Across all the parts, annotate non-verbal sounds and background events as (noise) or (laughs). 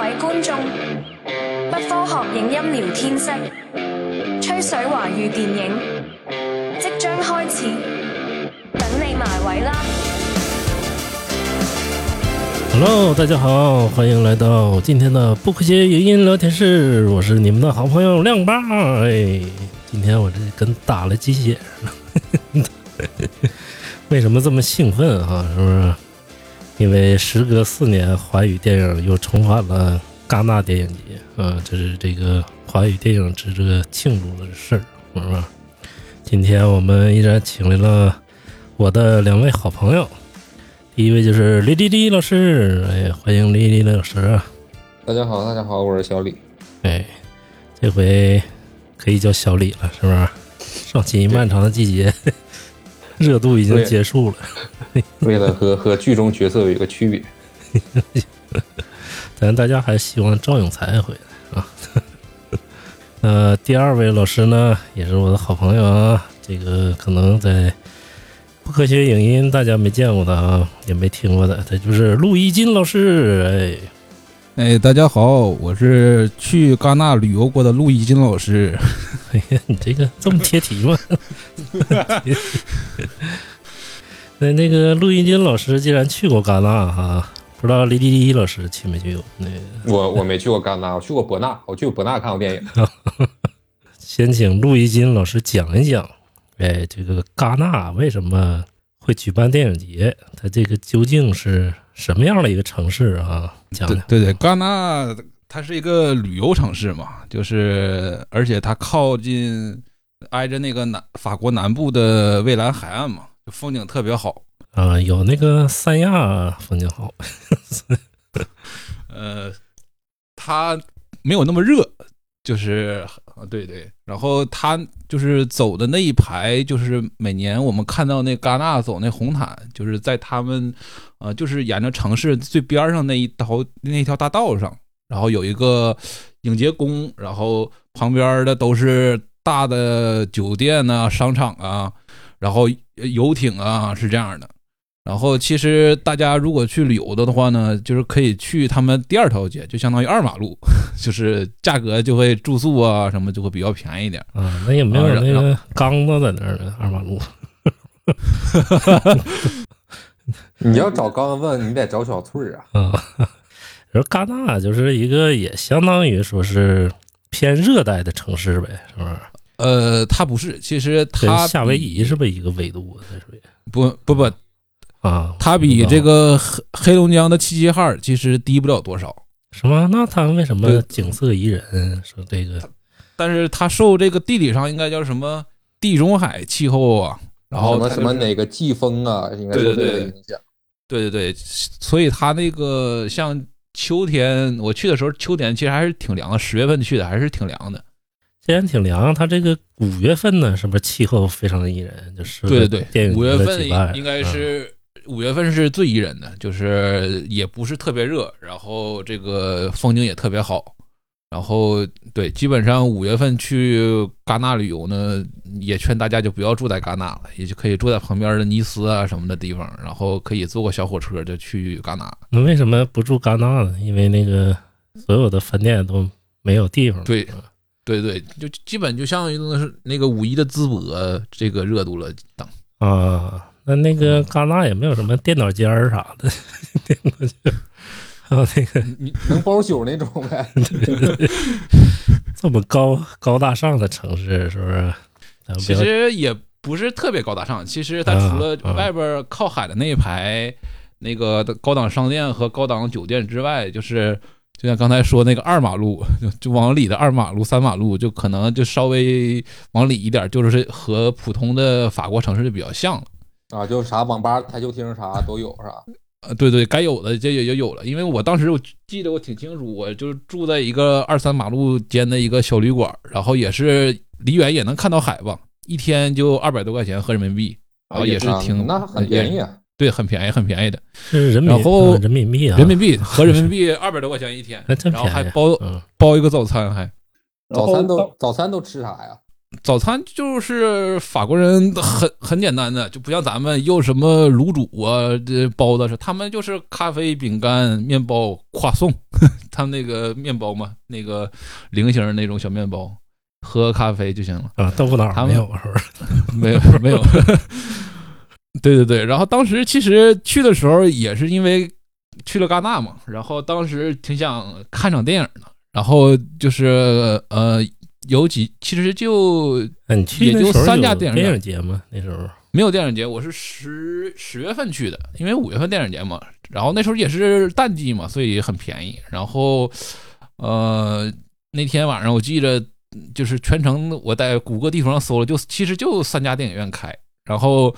位觀眾，不科學影音聊天室，吹水華語電影即將開始，等你埋位啦！Hello，大家好，欢迎来到今天的不科学影音聊天室，我是你们的好朋友亮爸。哎，今天我这跟打了鸡血似的，为什么这么兴奋啊？是不是？因为时隔四年，华语电影又重返了戛纳电影节啊，这是这个华语电影值得庆祝的事儿，是吧？今天我们依然请来了我的两位好朋友。第一位就是李丽丽老师，哎，欢迎李丽丽老师啊！大家好，大家好，我是小李。哎，这回可以叫小李了，是不是？上期漫长的季节，热度已经结束了。(laughs) 为了和和剧中角色有一个区别，(laughs) 咱大家还希望赵永才回来啊。(laughs) 呃，第二位老师呢，也是我的好朋友啊，这个可能在。不科学影音，大家没见过的啊，也没听过的，他就是陆一金老师。哎，哎，大家好，我是去戛纳旅游过的陆一金老师。哎呀，你这个这么贴题吗？(laughs) 那那个陆一金老师既然去过戛纳哈，不知道李迪迪老师去没去过？那我我没去过戛纳，我去过博纳，我去过博纳看过电影。(laughs) 先请陆一金老师讲一讲。哎，这个戛纳为什么会举办电影节？它这个究竟是什么样的一个城市啊？讲对对对，戛纳它是一个旅游城市嘛，就是而且它靠近挨着那个南法国南部的蔚蓝海岸嘛，就风景特别好啊，有那个三亚风景好。(laughs) 呃，它没有那么热。就是，对对，然后他就是走的那一排，就是每年我们看到那戛纳走那红毯，就是在他们，呃，就是沿着城市最边上那一条那条大道上，然后有一个影节宫，然后旁边的都是大的酒店呐、商场啊，然后游艇啊，是这样的。然后其实大家如果去旅游的的话呢，就是可以去他们第二条街，就相当于二马路，(laughs) 就是价格就会住宿啊什么就会比较便宜一点。啊，那也没有那个缸子在那儿呢，二马路。(laughs) 你要找刚子，你得找小翠儿啊。啊，然后戛纳就是一个也相当于说是偏热带的城市呗，是不是？呃，它不是，其实它夏威夷是不是一个纬度？它属于不不不。啊，它比这个黑黑龙江的齐齐哈尔其实低不了多少，什么？那它为什么景色宜人？说这个，但是它受这个地理上应该叫什么地中海气候啊，然后什么什么哪个季风啊，应该受这个影响。对对对，所以它那个像秋天，我去的时候秋天其实还是挺凉的，十月份去的还是挺凉的。既然挺凉，它这个五月份呢，是不是气候非常的宜人？就是对对对，五月份应该是。五月份是最宜人的，就是也不是特别热，然后这个风景也特别好，然后对，基本上五月份去戛纳旅游呢，也劝大家就不要住在戛纳了，也就可以住在旁边的尼斯啊什么的地方，然后可以坐个小火车就去戛纳。那为什么不住戛纳呢？因为那个所有的饭店都没有地方。对，对对，就基本就相当于那是那个五一的淄博这个热度了等啊。那那个戛纳也没有什么电脑间儿啥的，(laughs) 电脑间，还有那个你能包宿那种呗？(laughs) (laughs) 这么高高大上的城市是不是？其实也不是特别高大上。其实它除了外边靠海的那一排那个高档商店和高档酒店之外，就是就像刚才说那个二马路，就就往里的二马路、三马路，就可能就稍微往里一点，就是和普通的法国城市就比较像了。啊，就啥网吧、台球厅啥都有，是吧？呃，对对，该有的这也也有了。因为我当时我记得我挺清楚，我就住在一个二三马路间的一个小旅馆，然后也是离远也能看到海吧，一天就二百多块钱合人民币，然后也是挺那很便宜啊，对，很便宜，很便宜的。是人民然后人民币啊，人民币 (laughs) 合人民币二百多块钱一天，然后还包包一个早餐，还早餐都早餐都吃啥呀？早餐就是法国人很很简单的，就不像咱们又什么卤煮啊、这包子是，他们就是咖啡、饼干、面包、夸送，(laughs) 他们那个面包嘛，那个菱形那种小面包，喝咖啡就行了。啊，豆腐脑没有是不是？(laughs) 没有 (laughs) 没有，对对对。然后当时其实去的时候也是因为去了戛纳嘛，然后当时挺想看场电影的，然后就是呃有几其实就也就三家电影电影节嘛？那时候没有电影节，我是十十月份去的，因为五月份电影节嘛，然后那时候也是淡季嘛，所以很便宜。然后呃那天晚上我记着就是全程我在谷歌地图上搜了，就其实就三家电影院开，然后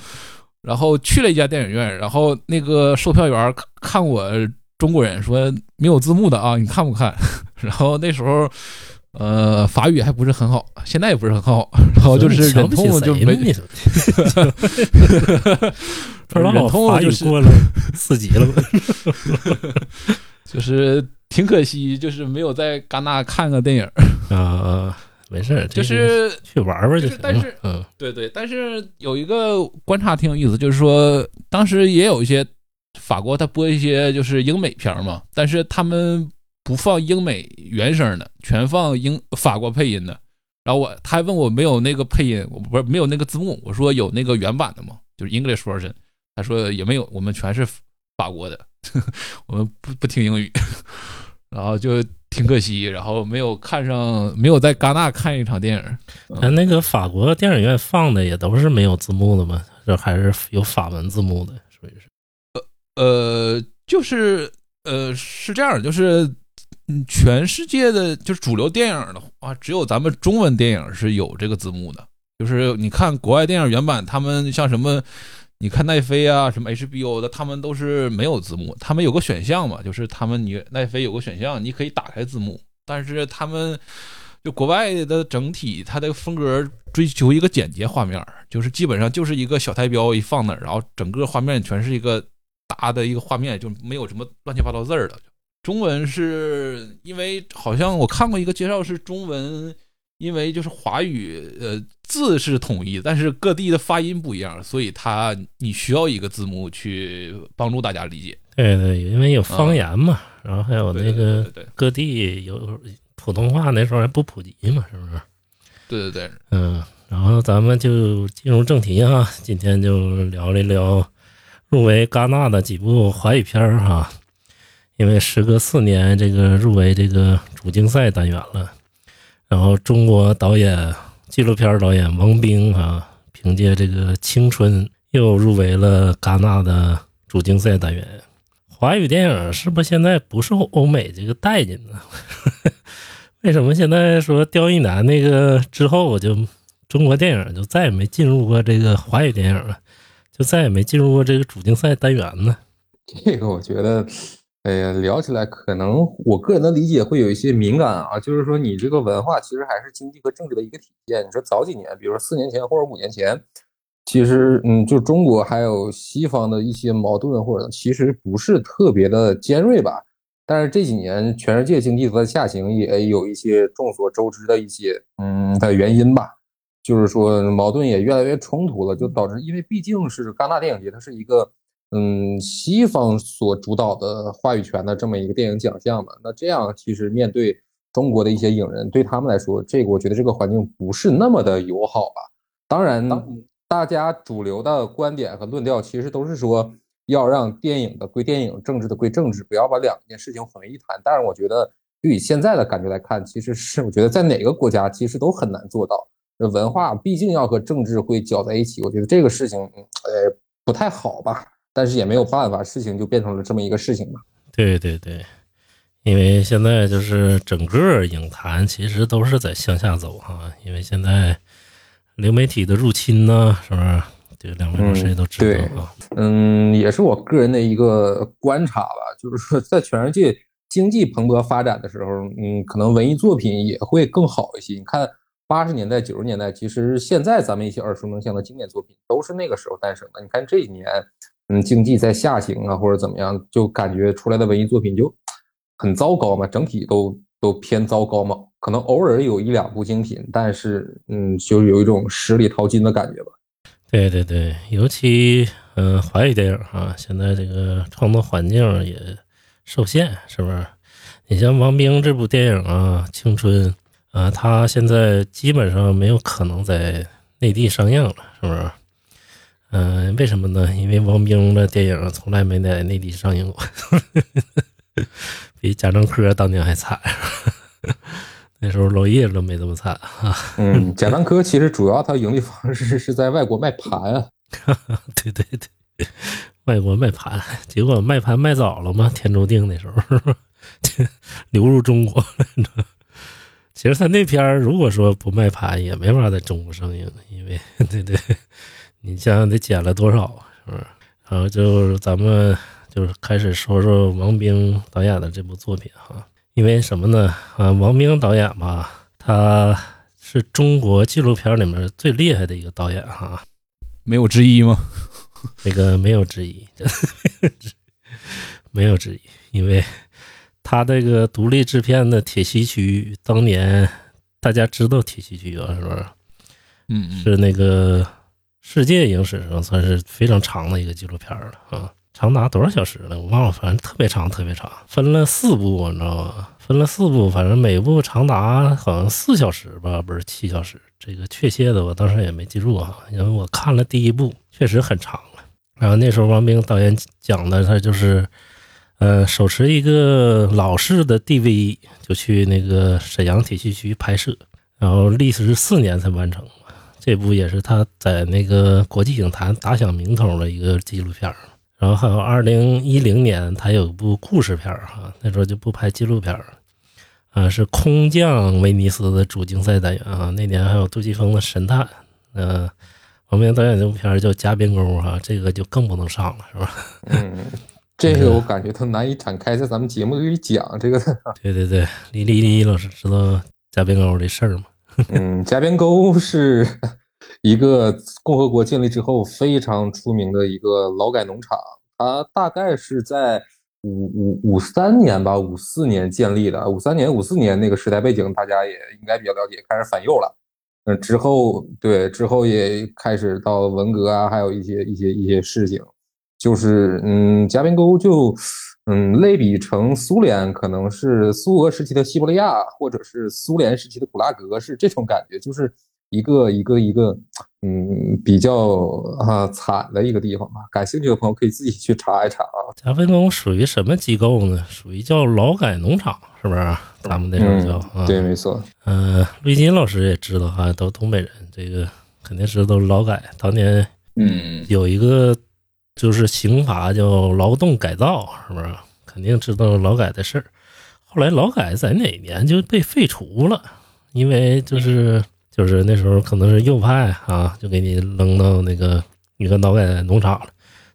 然后去了一家电影院，然后那个售票员看我中国人说没有字幕的啊，你看不看？(laughs) 然后那时候。呃，法语还不是很好，现在也不是很好，(laughs) 然后就是忍痛就没 (laughs) 忍痛法就是语过了四级了吧？(laughs) 就是挺可惜，就是没有在戛纳看个电影。啊啊，没事儿，就这个是去玩玩就行了就是但是。嗯对对，但是有一个观察挺有意思，就是说当时也有一些法国他播一些就是英美片儿嘛，但是他们不放英美原声的，全放英法国配音的。然后我他还问我没有那个配音，我不是没有那个字幕，我说有那个原版的吗？就是 English version。他说也没有，我们全是法国的，(laughs) 我们不不听英语。(laughs) 然后就挺可惜，然后没有看上，没有在戛纳看一场电影。咱那个法国电影院放的也都是没有字幕的吗？这还是有法文字幕的，属于是。呃，就是呃是这样，就是嗯，全世界的就是主流电影的话，只有咱们中文电影是有这个字幕的。就是你看国外电影原版，他们像什么，你看奈飞啊，什么 HBO 的，他们都是没有字幕，他们有个选项嘛，就是他们你奈飞有个选项，你可以打开字幕，但是他们就国外的整体，它的风格追求一个简洁画面，就是基本上就是一个小台标一放那儿，然后整个画面全是一个大的一个画面，就没有什么乱七八糟字儿的。中文是因为好像我看过一个介绍是中文，因为就是华语呃字是统一，但是各地的发音不一样，所以它你需要一个字幕去帮助大家理解。对对，因为有方言嘛，然后还有那个各地有普通话，那时候还不普及嘛，是不是？对对对，嗯，然后咱们就进入正题哈，今天就聊一聊入围戛纳的几部华语片儿哈。因为时隔四年，这个入围这个主竞赛单元了，然后中国导演纪录片导演王冰啊，凭借这个《青春》又入围了戛纳的主竞赛单元。华语电影是不是现在不受欧美这个待见呢？(laughs) 为什么现在说刁亦男那个之后，我就中国电影就再也没进入过这个华语电影了，就再也没进入过这个主竞赛单元呢？这个我觉得，哎呀，聊起来可能我个人的理解会有一些敏感啊，就是说你这个文化其实还是经济和政治的一个体现。你说早几年，比如说四年前或者五年前，其实嗯，就中国还有西方的一些矛盾或者其实不是特别的尖锐吧。但是这几年全世界经济都在下行，也有一些众所周知的一些嗯的原因吧。就是说矛盾也越来越冲突了，就导致因为毕竟是戛纳电影节，它是一个。嗯，西方所主导的话语权的这么一个电影奖项嘛，那这样其实面对中国的一些影人，对他们来说，这个我觉得这个环境不是那么的友好吧。当然，大家主流的观点和论调其实都是说要让电影的归电影，政治的归政治，不要把两件事情混为一谈。但是我觉得，就以现在的感觉来看，其实是我觉得在哪个国家其实都很难做到。文化毕竟要和政治会搅在一起，我觉得这个事情，呃，不太好吧。但是也没有办法，事情就变成了这么一个事情嘛。对对对，因为现在就是整个影坛其实都是在向下走哈，因为现在流媒体的入侵呢，是不是？这个两位老师也都知道啊。嗯，也是我个人的一个观察吧，就是说在全世界经济蓬勃发展的时候，嗯，可能文艺作品也会更好一些。你看八十年代、九十年代，其实现在咱们一些耳熟能详的经典作品都是那个时候诞生的。你看这几年。嗯，经济在下行啊，或者怎么样，就感觉出来的文艺作品就很糟糕嘛，整体都都偏糟糕嘛，可能偶尔有一两部精品，但是嗯，就有一种十里淘金的感觉吧。对对对，尤其嗯、华语电影啊，现在这个创作环境也受限，是不是？你像王冰这部电影啊，《青春》啊，他现在基本上没有可能在内地上映了，是不是？嗯、为什么呢？因为王冰的电影从来没在内地上映过，(laughs) 比贾樟柯当年还惨。那时候娄烨都没这么惨啊！嗯，贾樟柯其实主要他盈利方式是在外国卖盘啊。(laughs) 对对对，外国卖盘，结果卖盘卖早了嘛，天注定那时候 (laughs) 流入中国了。其实他那片儿如果说不卖盘，也没法在中国上映，因为对对，你想想得减了多少，是不是？然后就是咱们就是开始说说王冰导演的这部作品哈，因为什么呢？啊，王冰导演吧，他是中国纪录片里面最厉害的一个导演哈。没有之一吗？(laughs) 这个没有之一，没有之一，因为他这个独立制片的《铁西区》，当年大家知道《铁西区》啊，是不是？嗯嗯，是那个世界影史上算是非常长的一个纪录片了啊，长达多少小时了？我忘了，反正特别长，特别长，分了四部，你知道吗？分了四部，反正每部长达好像四小时吧，不是七小时。这个确切的我当时也没记住啊，因为我看了第一部，确实很长了。然后那时候王冰导演讲的，他就是，呃，手持一个老式的 DV，就去那个沈阳铁西区拍摄，然后历时四年才完成。这部也是他在那个国际影坛打响名头的一个纪录片儿。然后还有二零一零年，他有部故事片儿哈，那时候就不拍纪录片儿了。啊，是空降威尼斯的主竞赛单元啊。那年还有杜琪峰的《神探》，呃，王冰导演这部片儿叫《加边沟》哈，这个就更不能上了，是吧？(laughs) 嗯，这个我感觉他难以展开在咱们节目里讲这个。对对对，李丽丽老师知道加边沟这事儿吗？(laughs) 嗯，夹边沟是一个共和国建立之后非常出名的一个劳改农场，它大概是在。五五五三年吧，五四年建立的。五三年、五四年那个时代背景，大家也应该比较了解。开始反右了，嗯，之后对之后也开始到文革啊，还有一些一些一些事情，就是嗯，夹边沟就嗯类比成苏联，可能是苏俄时期的西伯利亚，或者是苏联时期的古拉格，是这种感觉，就是一个一个一个嗯比较啊惨的一个地方吧。感兴趣的朋友可以自己去查一查啊。夹边沟属于什么机构呢？属于叫劳改农场，是不是？咱们那时候叫、嗯、对，没错。嗯、呃，陆金老师也知道哈，都东北人，这个肯定知道劳改。当年嗯有一个就是刑罚叫劳动改造，是不是？肯定知道劳改的事儿。后来劳改在哪年就被废除了？因为就是就是那时候可能是右派啊，就给你扔到那个一个劳改农场了。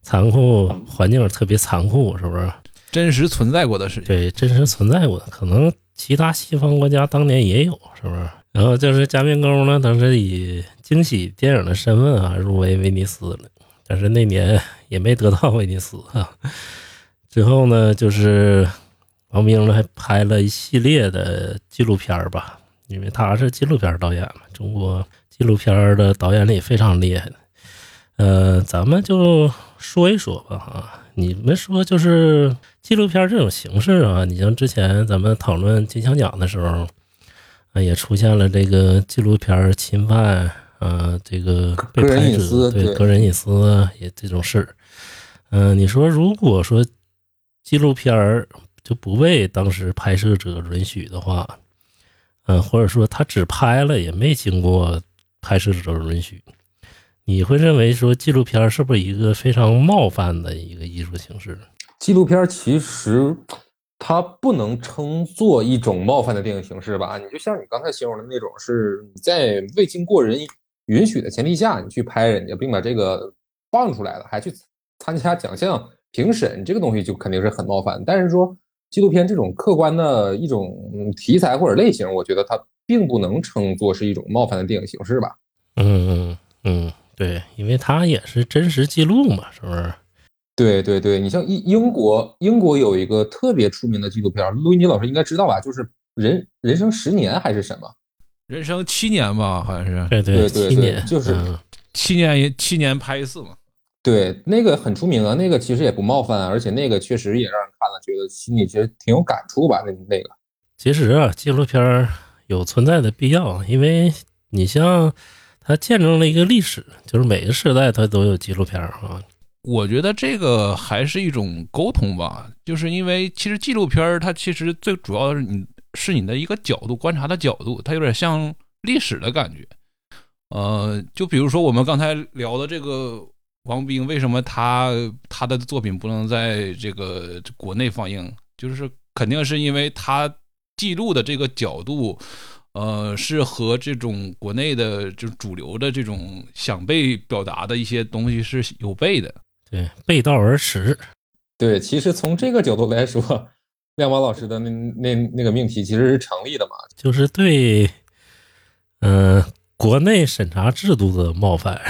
残酷环境特别残酷，是不是？真实存在过的事情，对，真实存在过的，可能其他西方国家当年也有，是不是？然后就是加冕沟呢，当时以惊喜电影的身份啊入围威尼斯了，但是那年也没得到威尼斯啊。(laughs) (laughs) 之后呢，就是王冰呢还拍了一系列的纪录片吧，因为他是纪录片导演嘛，中国纪录片的导演里非常厉害的。呃，咱们就说一说吧啊，你们说就是纪录片这种形式啊，你像之前咱们讨论金像奖的时候，啊，也出现了这个纪录片侵犯啊，这个被个人隐私对对个人隐私啊也这种事儿。嗯、你说如果说纪录片儿就不被当时拍摄者允许的话，嗯、或者说他只拍了也没经过拍摄者允许，你会认为说纪录片儿是不是一个非常冒犯的一个艺术形式？纪录片其实它不能称作一种冒犯的电影形式吧？你就像你刚才形容的那种，是你在未经过人允许的前提下，你去拍人家，并把这个放出来了，还去参加奖项评审，这个东西就肯定是很冒犯。但是说纪录片这种客观的一种题材或者类型，我觉得它并不能称作是一种冒犯的电影形式吧？嗯嗯嗯，对，因为它也是真实记录嘛，是不是？对对对，你像英英国，英国有一个特别出名的纪录片，陆一尼老师应该知道吧？就是人人生十年还是什么？人生七年吧，好像是对对对对七年就是嗯七年七年拍一次嘛。对，那个很出名啊，那个其实也不冒犯，而且那个确实也让人看了觉得心里其实挺有感触吧。那那个，其实啊，纪录片儿有存在的必要，因为你像它见证了一个历史，就是每个时代它都有纪录片儿啊。我觉得这个还是一种沟通吧，就是因为其实纪录片儿它其实最主要的是你是你的一个角度观察的角度，它有点像历史的感觉。呃，就比如说我们刚才聊的这个王兵，为什么他他的作品不能在这个国内放映？就是肯定是因为他记录的这个角度，呃，是和这种国内的就主流的这种想被表达的一些东西是有悖的。对，背道而驰。对，其实从这个角度来说，亮马老师的那那那个命题其实是成立的嘛。就是对，嗯、国内审查制度的冒犯。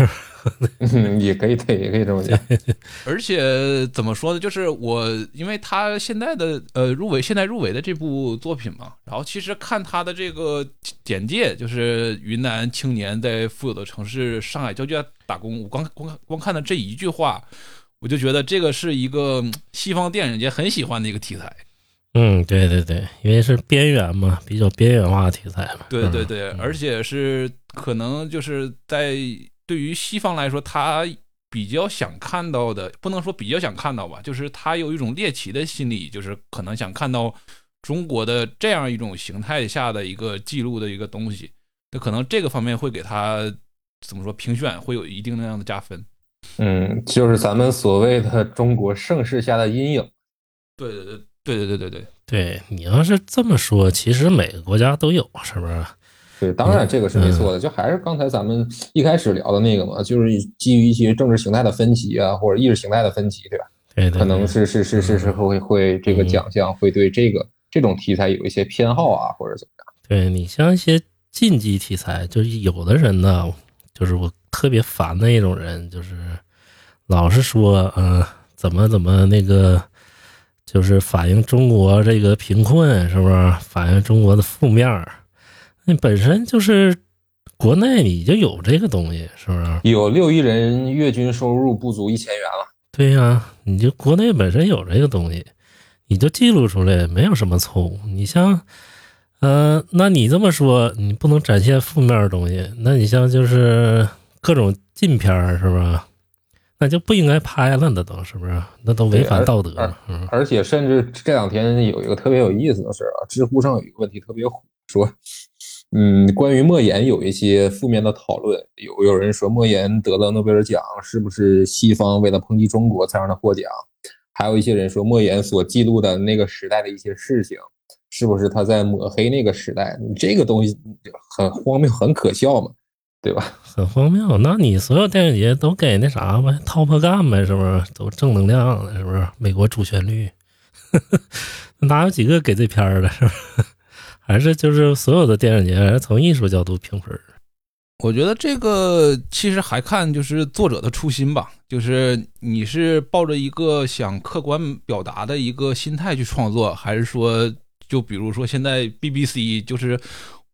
嗯，(laughs) 也可以对，也可以这么讲。(laughs) 而且怎么说呢？就是我，因为他现在的呃入围，现在入围的这部作品嘛，然后其实看他的这个简介，就是云南青年在富有的城市上海郊区打工，我光光光看的这一句话，我就觉得这个是一个嗯西方电影界很喜欢的一个题材。嗯，对对对，因为是边缘嘛，比较边缘化的题材嘛。嗯对对对，而且是可能就是在对于西方来说，他比较想看到的，不能说比较想看到吧，就是他有一种猎奇的心理，就是可能想看到中国的这样一种形态下的一个记录的一个东西，那可能这个方面会给他怎么说评选会有一定那样的加分。嗯，就是咱们所谓的中国盛世下的阴影。对对对对对对对对，对你要是这么说，其实每个国家都有，是不是？对，当然这个是没错的，就还是刚才咱们一开始聊的那个嘛，就是基于一些政治形态的分歧啊，或者意识形态的分歧，对吧？对对，可能是是是是是会会这个嗯奖项会对这个这种题材有一些偏好啊，或者怎么样。对你像一些禁忌题材，就是有的人呢，就是我特别烦的一种人，就是老是说，嗯、怎么怎么那个，就是反映中国这个贫困，是不是？反映中国的负面儿那本身就是国内你就有这个东西，是不是？有六亿人月均收入不足一千元了，对呀、你就国内本身有这个东西，你就记录出来，没有什么错误。你像，呃，那你这么说，你不能展现负面的东西，那你像就是各种禁片儿，是吧？那就不应该拍了，那都是不是？那都违反道德而了。嗯，而且甚至这两天有一个特别有意思的事儿啊，知乎上有一个问题特别火，说，嗯，关于莫言有一些负面的讨论，有有人说莫言得了诺贝尔奖，是不是西方为了抨击中国才让他获奖？还有一些人说莫言所记录的那个时代的一些事情，是不是他在抹黑那个时代？你这个东西很荒谬，很可笑嘛，对吧？很荒谬。那你所有电影节都给那啥呗，Top Gun 呗，是不是？都正能量的，是不是？美国主旋律，(laughs) 哪有几个给这片儿的，是不是？(laughs) 还是就是所有的电影节还是从艺术角度评分儿。我觉得这个其实还看就是作者的初心吧，就是你是抱着一个想客观表达的一个心态去创作，还是说就比如说现在 BBC 就是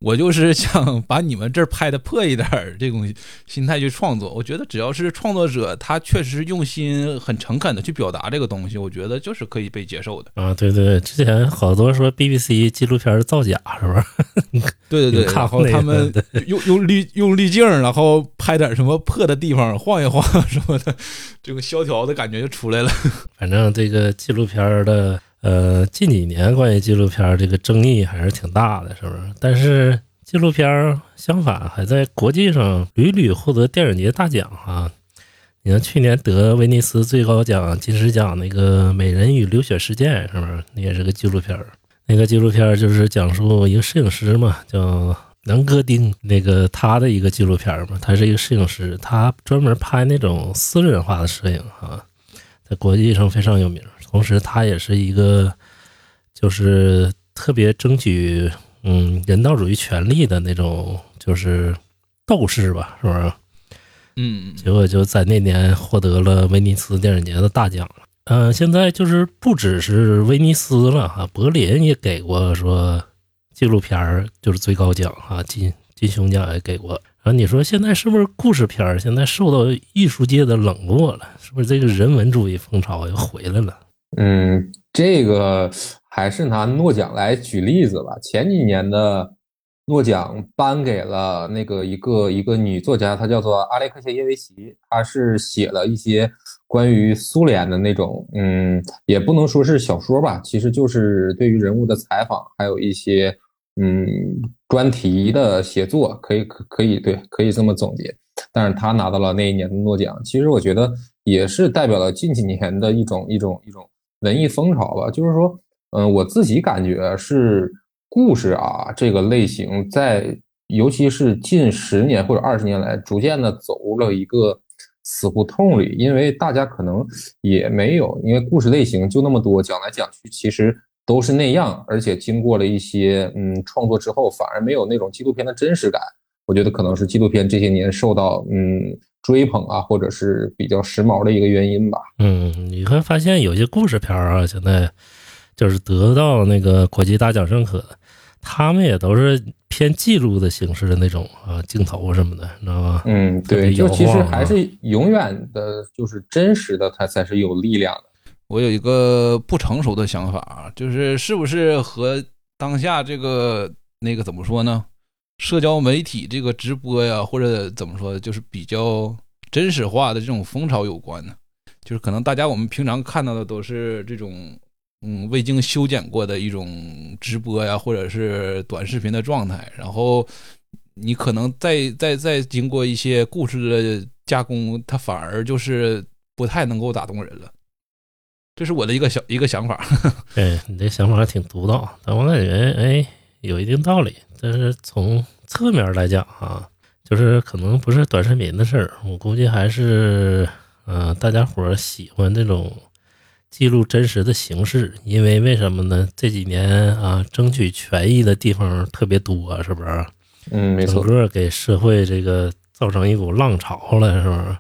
我就是想 (laughs) 把你们这儿拍的破一点儿这种心态去创作。我觉得只要是创作者他确实用心很诚恳的去表达这个东西，我觉得就是可以被接受的。啊，对对对，之前好多说 BBC 纪录片造假，是不是？对对对，看然后他们用用滤用滤镜，然后拍点什么破的地方晃一晃 (laughs) 什么的，这个萧条的感觉就出来了。(laughs) 反正这个纪录片儿的，呃，近几年关于纪录片这个争议还是挺大的，是不是？但是纪录片相反还在国际上屡屡获得电影节大奖啊！你看去年得威尼斯最高奖金狮奖那个《美人与流血事件》，是不是？那也是个纪录片儿。那个纪录片儿就是讲述一个摄影师嘛，叫南戈丁，那个他的一个纪录片儿嘛，他是一个摄影师，他专门拍那种私人化的摄影啊。在国际上非常有名。同时，他也是一个就是特别争取嗯人道主义权利的那种就是斗士吧，是不是？嗯，结果就在那年获得了威尼斯电影节的大奖了。嗯、现在就是不只是威尼斯了哈，柏林也给过说纪录片儿就是最高奖啊，金金熊奖也给过。然后你说现在是不是故事片儿现在受到艺术界的冷落了？是不是这个人文主义风潮又回来了？嗯，这个还是拿诺奖来举例子吧。前几年的诺奖颁给了那个一个一个女作家，她叫做阿列克谢耶维奇，她是写了一些关于苏联的那种，嗯，也不能说是小说吧，其实就是对于人物的采访，还有一些嗯专题的写作，可以可可以对，可以这么总结。但是她拿到了那一年的诺奖，其实我觉得也是代表了近几年的一种一种一种。文艺风潮吧，就是说，嗯，我自己感觉是故事啊这个类型，在尤其是近十年或者二十年来，逐渐的走入了一个死胡同里，因为大家可能也没有，因为故事类型就那么多，讲来讲去其实都是那样，而且经过了一些嗯创作之后，反而没有那种纪录片的真实感。我觉得可能是纪录片这些年受到嗯。追捧啊，或者是比较时髦的一个原因吧。嗯，你会发现有些故事片啊，现在就是得到那个国际大奖认可的，他们也都是偏记录的形式的那种啊，镜头什么的，你知道吗？嗯，对，就其实还是永远的，就是真实的，它才是有力量的。我有一个不成熟的想法，就是是不是和当下这个那个怎么说呢？社交媒体这个直播呀，或者怎么说，就是比较真实化的这种风潮有关呢？就是可能大家我们平常看到的都是这种，嗯，未经修剪过的一种直播呀，或者是短视频的状态。然后你可能再再再经过一些故事的加工，它反而就是不太能够打动人了。这是我的一个小一个想法。对 (laughs) 你这想法挺独到，但我感觉哎，有一定道理。但是从侧面来讲啊，就是可能不是短视频的事儿，我估计还是，嗯，大家伙儿喜欢这种记录真实的形式，因为为什么呢？这几年啊，争取权益的地方特别多，是不是？嗯，没错。整个给社会这个造成一股浪潮了，是不是？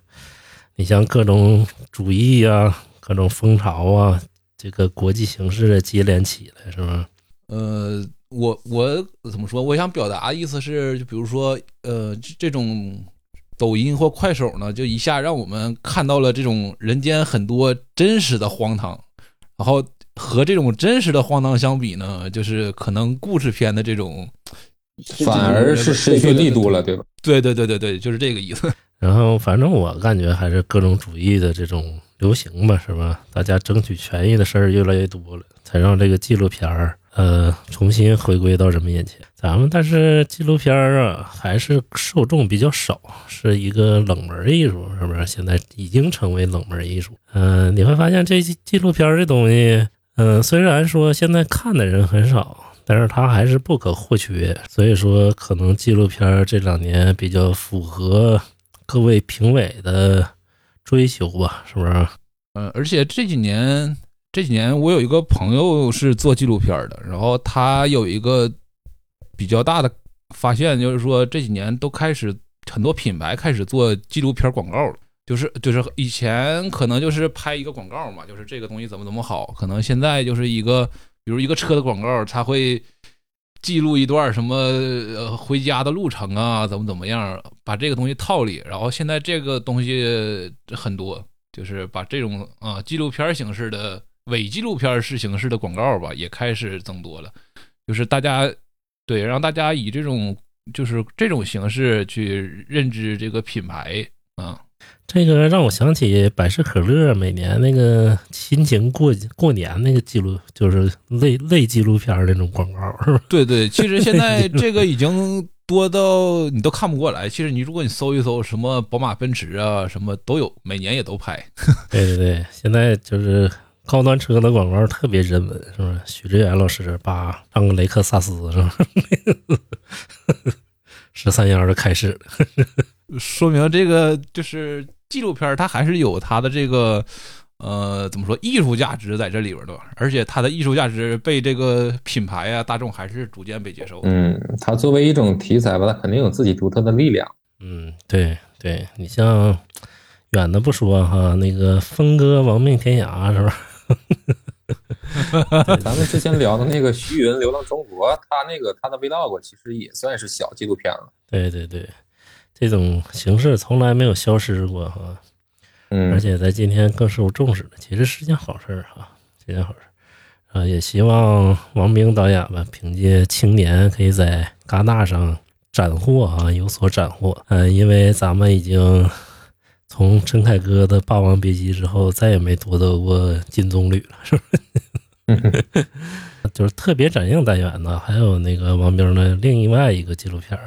你像各种主义啊，各种风潮啊，这个国际形势接连起来，是吧？呃。我我怎么说？我想表达的意思是，就比如说，呃，这种抖音或快手呢，就一下让我们看到了这种人间很多真实的荒唐，然后和这种真实的荒唐相比呢，就是可能故事片的这种反而是失去力度了，对吧？对对对对对，就是这个意思。(laughs) 然后，反正我感觉还是各种主义的这种流行吧，是吧？大家争取权益的事儿越来越多了，才让这个纪录片儿。呃，重新回归到人们眼前。咱们但是纪录片儿啊，还是受众比较少，是一个冷门艺术，是不是？现在已经成为冷门艺术。嗯，你会发现这纪录片儿这东西，嗯，虽然说现在看的人很少，但是它还是不可或缺。所以说，可能纪录片儿这两年比较符合各位评委的追求吧，是不是？嗯，而且这几年。这几年我有一个朋友是做纪录片的，然后他有一个比较大的发现，就是说这几年都开始很多品牌开始做纪录片广告了，就是就是以前可能就是拍一个广告嘛，就是这个东西怎么怎么好，可能现在就是一个比如一个车的广告，他会记录一段什么回家的路程啊，怎么怎么样，把这个东西套里，然后现在这个东西很多，就是把这种啊纪录片形式的。伪纪录片式形式的广告吧，也开始增多了。就是大家对让大家以这种就是这种形式去认知这个品牌啊，这个让我想起百事可乐每年那个亲情过过年那个记录，就是类类纪录片那种广告，是吧？对对，其实现在这个已经多到你都看不过来。其实你如果你搜一搜，什么宝马、奔驰啊，什么都有，每年也都拍。(laughs) 对对对，现在就是。高端车的广告特别人文，是不是？许志远老师把当个雷克萨斯，是吧？十三幺的开始，说明这个就是纪录片，它还是有它的这个呃，怎么说艺术价值在这里边的，而且它的艺术价值被这个品牌啊大众还是逐渐被接受。嗯，它作为一种题材吧，它肯定有自己独特的力量。嗯，对对，你像远的不说哈，那个峰哥亡命天涯是吧？(laughs) 咱们之前聊的那个徐云《流浪中国》，他那个他的 vlog 其实也算是小纪录片了。对对对，这种形式从来没有消失过哈，嗯，而且在今天更受重视了，其实是件好事儿哈，是件好事儿啊。也希望王兵导演吧，凭借《青年》可以在戛纳上斩获啊，有所斩获。嗯、因为咱们已经从陈凯歌的《霸王别姬》之后，再也没夺得过金棕榈了，是不是？(laughs) 就是特别展映单元呢，还有那个王兵的另外一个纪录片，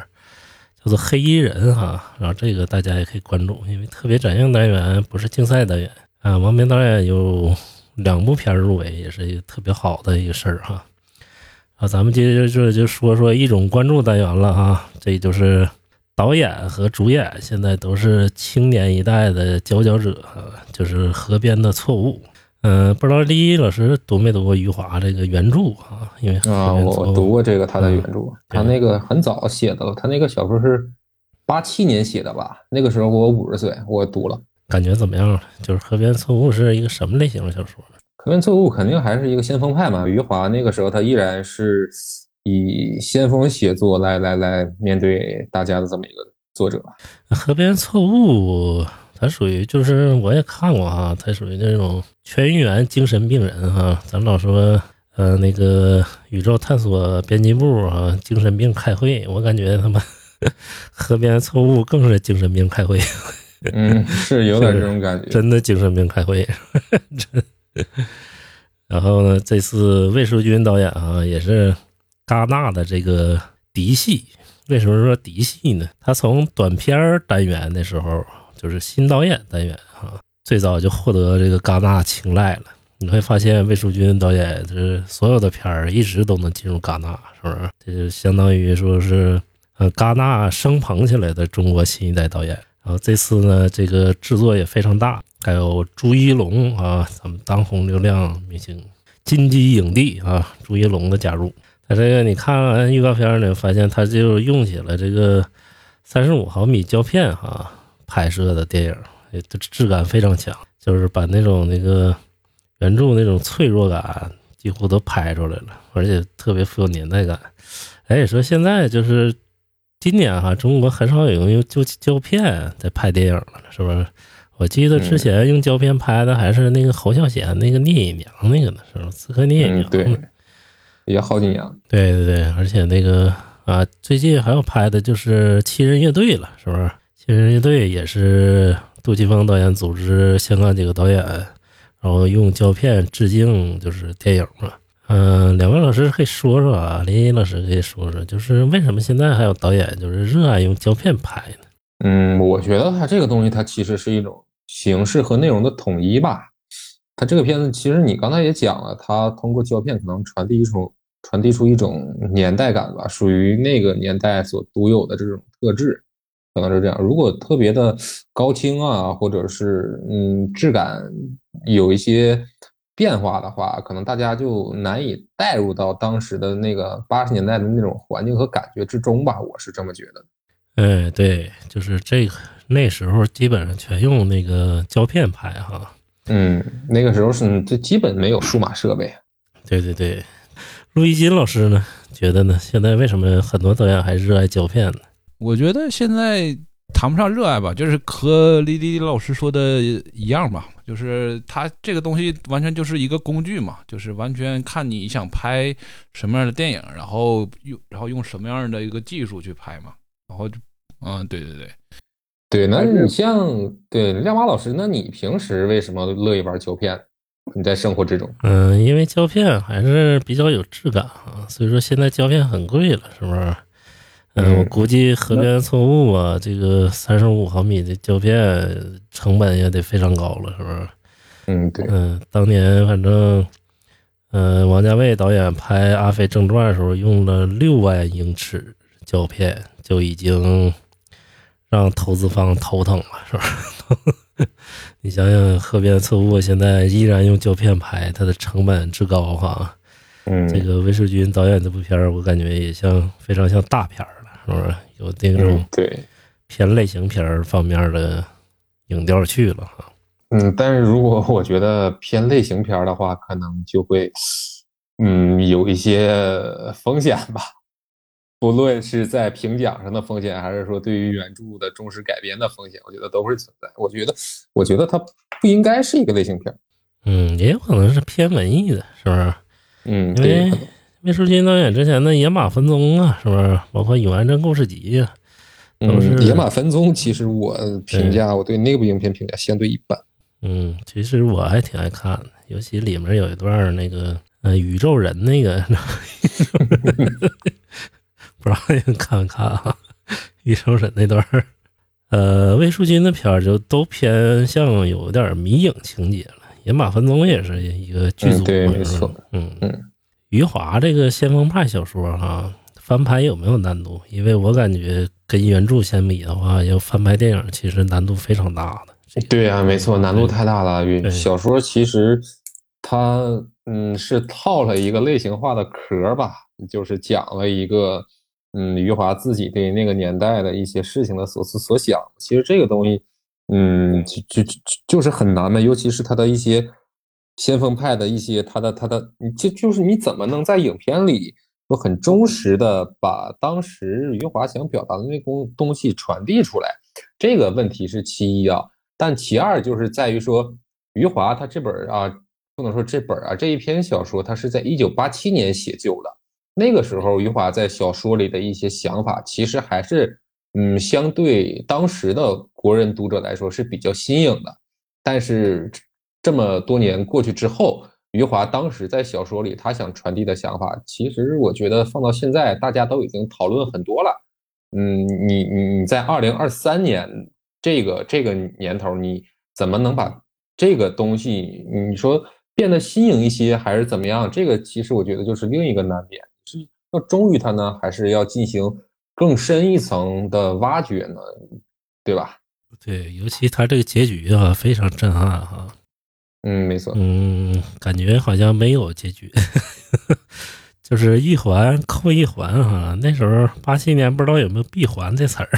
叫做《黑衣人》哈，然后这个大家也可以关注，因为特别展映单元不是竞赛单元啊。王兵导演有两部片入围，也是一个特别好的一个事儿哈。啊，咱们接着就就说说一种关注单元了啊，这就是导演和主演现在都是青年一代的佼佼者啊，就是《河边的错误》。嗯、不知道李一老师读没读过余华这个原著啊？因为啊，我读过这个他的原著，他那个很早写的了，他那个小说是八七年写的吧？那个时候我五十岁，我读了。感觉怎么样？就是《河边错误》是一个什么类型的小说呢？可边错误肯定还是一个先锋派嘛。余华那个时候他依然是以先锋写作来来来面对大家的这么一个作者。河边错误，它属于就是我也看过啊，它属于那种全员精神病人哈。咱老说呃那个宇宙探索编辑部啊，精神病开会，我感觉他妈 (laughs) 河边错误更是精神病开会，嗯，是 (laughs) 有点这种感觉。真的精神病开会，(laughs) 真。然后呢，这次魏淑君导演啊，也是戛纳的这个嫡系。为什么说嫡系呢？他从短片单元的时候，就是新导演单元啊，最早就获得这个戛纳青睐了。你会发现魏淑君导演这所有的片儿一直都能进入戛纳，是不是？这就相当于说是呃戛纳升捧起来的中国新一代导演。然后这次呢，这个制作也非常大，还有朱一龙啊，咱们当红流量明星、金鸡影帝啊，朱一龙的加入。他这个你看完预告片呢，发现他就用起了这个三十五毫米胶片哈、拍摄的电影，也这质感非常强，就是把那种那个原著那种脆弱感几乎都拍出来了，而且特别富有年代感。哎，说现在就是今年哈，中国很少有人用胶胶片在拍电影了，是不是？我记得之前用胶片拍的还是那个侯孝贤那个聂隐娘那个呢，是吧？刺客聂隐嗯，娘。对，也好几年了。对对对，而且那个啊，最近还要拍的就是《七人乐队》了，是不是？《七人乐队》也是杜琪峰导演组织香港几个导演，然后用胶片致敬就是电影嘛。嗯、两位老师可以说说啊，林一老师可以说说，就是为什么现在还有导演就是热爱用胶片拍呢？嗯，我觉得它这个东西，它其实是一种形式和内容的统一吧。它这个片子，其实你刚才也讲了，它通过胶片可能传递一种传递出一种年代感吧，属于那个年代所独有的这种特质，可能是这样。如果特别的高清啊，或者是嗯质感有一些变化的话，可能大家就难以带入到当时的那个八十年代的那种环境和感觉之中吧，我是这么觉得。哎，对，就是这个那时候基本上全用那个胶片拍哈。嗯，那个时候是这基本没有数码设备。对对对，陆一金老师呢，觉得呢，现在为什么很多导演还热爱胶片呢？我觉得现在谈不上热爱吧，就是和李李老师说的一样吧，就是他这个东西完全就是一个工具嘛，就是完全看你想拍什么样的电影，然后用然后用什么样的一个技术去拍嘛，然后就嗯，对对对，对，那你像对亮马老师，那你平时为什么乐意玩胶片？你在生活之中，嗯，因为胶片还是比较有质感啊，所以说现在胶片很贵了，是不是？嗯，嗯我估计河边错误啊，这个三十五毫米的胶片成本也得非常高了，是不是？嗯，对，嗯，当年反正，嗯、王家卫导演拍《阿飞正传》的时候，用了六万英尺胶片，就已经让投资方头疼了，是吧？你想想，《河边错误》现在依然用胶片拍，它的成本之高哈。嗯，这个魏世军导演这部片儿，我感觉也像非常像大片儿了，是不是？有那种嗯对，偏类型片儿方面的影调去了哈。嗯，但是如果 (laughs) 我觉得偏类型片儿的话，可能就会，嗯，有一些风险吧。不论是在评奖上的风险，还是说对于原著的忠实改编的风险，我觉得都会存在。我觉得，我觉得它不应该是一个类型片。嗯，也有可能是偏文艺的，是不是？嗯，因为对，魏书君导演之前的《野马分鬃》啊，是不是？包括《永安镇故事集》啊，都是嗯，野马分鬃，其实我评价，我对那部影片评价相对一般。嗯，其实我还挺爱看的，尤其里面有一段那个呃宇宙人那个，(laughs) 不知道你们看没看啊？宇宙人那段儿，呃，魏书君的片儿就都偏向有点迷影情节了。野马分鬃也是一个剧组，嗯对没错。嗯嗯余华这个先锋派小说哈、翻拍有没有难度？因为我感觉跟原著相比的话，要翻拍电影其实难度非常大的。对啊、没错，难度太大了。对小说其实它嗯是套了一个类型化的壳儿吧，就是讲了一个嗯余华自己对那个年代的一些事情的所思所想。其实这个东西嗯就就就就是很难的，尤其是他的一些先锋派的一些他的他的，你就就是你怎么能在影片里都很忠实的把当时余华想表达的那东东西传递出来？这个问题是其一啊。但其二就是在于说，余华他这本啊，不能说这本啊，这一篇小说，他是在一九八七年写就的。那个时候，余华在小说里的一些想法，其实还是嗯，相对当时的国人读者来说是比较新颖的。但是这么多年过去之后，余华当时在小说里他想传递的想法，其实我觉得放到现在，大家都已经讨论很多了。嗯，你你你在二零二三年这个这个年头，你怎么能把这个东西，你说变得新颖一些，还是怎么样？这个其实我觉得就是另一个难点，要忠于他呢，还是要进行更深一层的挖掘呢？对吧？对，尤其他这个结局啊，非常震撼哈。嗯，没错。嗯，感觉好像没有结局，(laughs) 就是一环扣一环哈。那时候八七年不知道有没有闭环这词儿，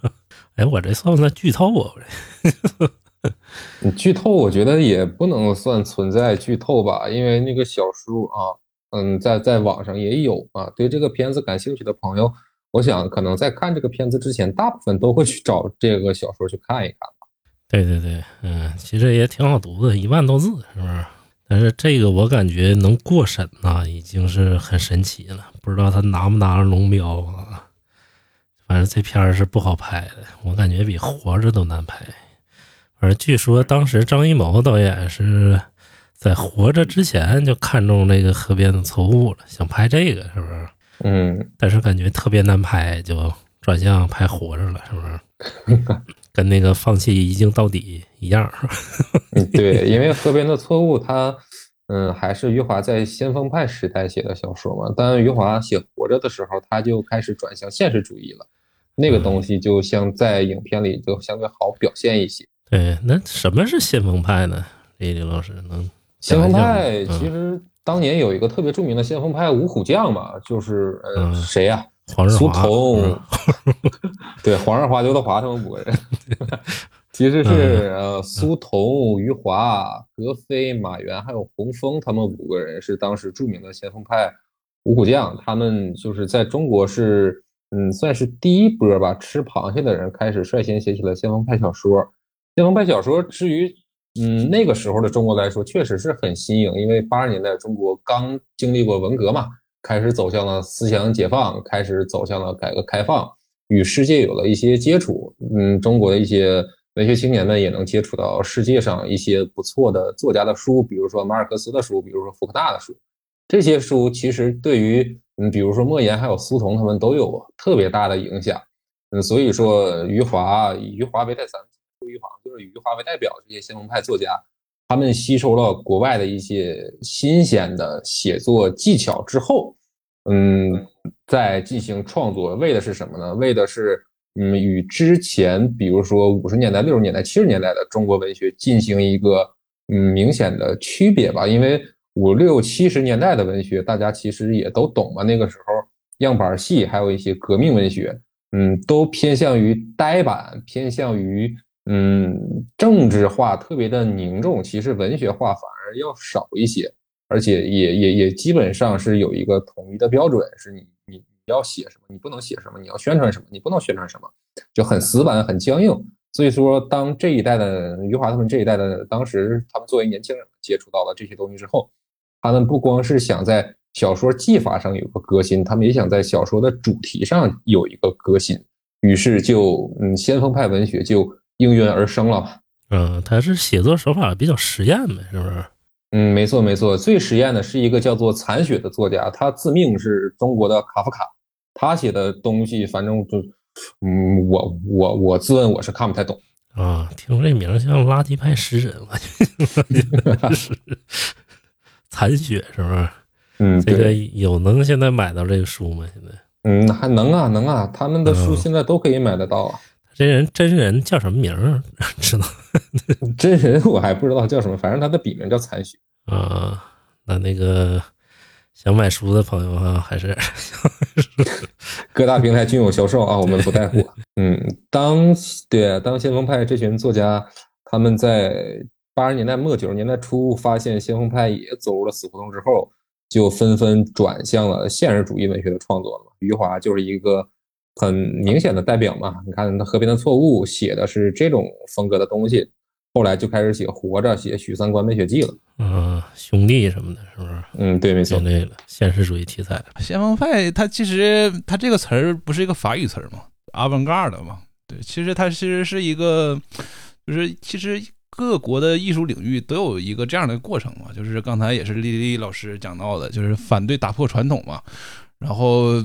(laughs) 哎，我这算不算剧透啊？你 (laughs) 剧透，我觉得也不能算存在剧透吧，因为那个小说啊，嗯，在在网上也有啊。对这个片子感兴趣的朋友，我想可能在看这个片子之前，大部分都会去找这个小说去看一看吧。对对对，嗯，其实也挺好读的，一万多字，是不是？但是这个我感觉能过审呐、已经是很神奇了。不知道他拿不拿龙标啊？反正这片儿是不好拍的，我感觉比《活着》都难拍。反正据说当时张艺谋导演是在《活着》之前就看中那个河边的错误了，想拍这个，是不是？嗯，但是感觉特别难拍，就转向拍《活着》了，是不是？(laughs) 跟那个放弃一镜到底一样，对，因为《河边的错误》他，嗯，还是余华在先锋派时代写的小说嘛。但余华写《活着》的时候，他就开始转向现实主义了，那个东西就像在影片里就相对好表现一些。对，那什么是先锋派呢？李李老师能先锋派其嗯实当年有一个特别著名的先锋派五虎将嘛，就是呃嗯。谁呀、黄日华苏华童嗯，对，黄日华、刘德华他们五个人，(laughs) 其实是呃苏童、余华、格飞、马原还有洪峰他们五个人是当时著名的先锋派五虎将，他们就是在中国是嗯算是第一波吧吃螃蟹的人开始率先写起了先锋派小说。先锋派小说至于嗯那个时候的中国来说，确实是很新颖，因为八十年代中国刚经历过文革嘛，开始走向了思想解放，开始走向了改革开放，与世界有了一些接触。嗯，中国的一些文学青年们也能接触到世界上一些不错的作家的书，比如说马尔克斯的书，比如说福克纳的书。这些书其实对于嗯，比如说莫言还有苏童他们都有特别大的影响。嗯，所以说余华余华为代，咱们说余华就以余华为代表这些先锋派作家，他们吸收了国外的一些新鲜的写作技巧之后，嗯，再进行创作，为的是什么呢？为的是嗯，与之前比如说五十年代、六十年代、七十年代的中国文学进行一个嗯明显的区别吧。因为五六七十年代的文学，大家其实也都懂嘛，那个时候样板戏还有一些革命文学，嗯，都偏向于呆板，偏向于嗯，政治化特别的凝重，其实文学化反而要少一些，而且也也也基本上是有一个统一的标准，是你你你要写什么，你不能写什么，你要宣传什么，你不能宣传什么，就很死板很僵硬。所以说，当这一代的余华他们这一代的，当时他们作为年轻人接触到了这些东西之后，他们不光是想在小说技法上有个革新，他们也想在小说的主题上有一个革新。于是就嗯，先锋派文学就应运而生了吧。嗯，他是写作手法比较实验呗，是不是？嗯，没错没错。最实验的是一个叫做残雪的作家，他自命是中国的卡夫卡，他写的东西反正就。嗯，我我我自问我是看不太懂啊，听这名像垃圾派诗人，是残雪是不是？嗯，这个有能现在买到这个书吗？现在？嗯，还能啊，能啊，他们的书现在都可以买得到啊。这人真人叫什么名儿？(laughs) 知道？(laughs) 真人我还不知道叫什么，反正他的笔名叫残雪啊。那那个。想买书的朋友啊，还是 (laughs) 各大平台均有销售啊，我们不带货。嗯，当对当先锋派这群作家他们在八十年代末九十年代初发现先锋派也走入了死胡同之后，就纷纷转向了现实主义文学的创作了。余华就是一个很明显的代表嘛。你看他《河边的错误》写的是这种风格的东西。后来就开始写《活着》，写《许三观卖血记》了。嗯，兄弟什么的，是不是？嗯，对，没错。对了，现实主义题材。先锋派，它其实它这个词儿不是一个法语词儿吗阿凡嘎的嘛。对，其实它其实是一个，就是其实各国的艺术领域都有一个这样的过程嘛。就是刚才也是丽丽老师讲到的，就是反对打破传统嘛。然后，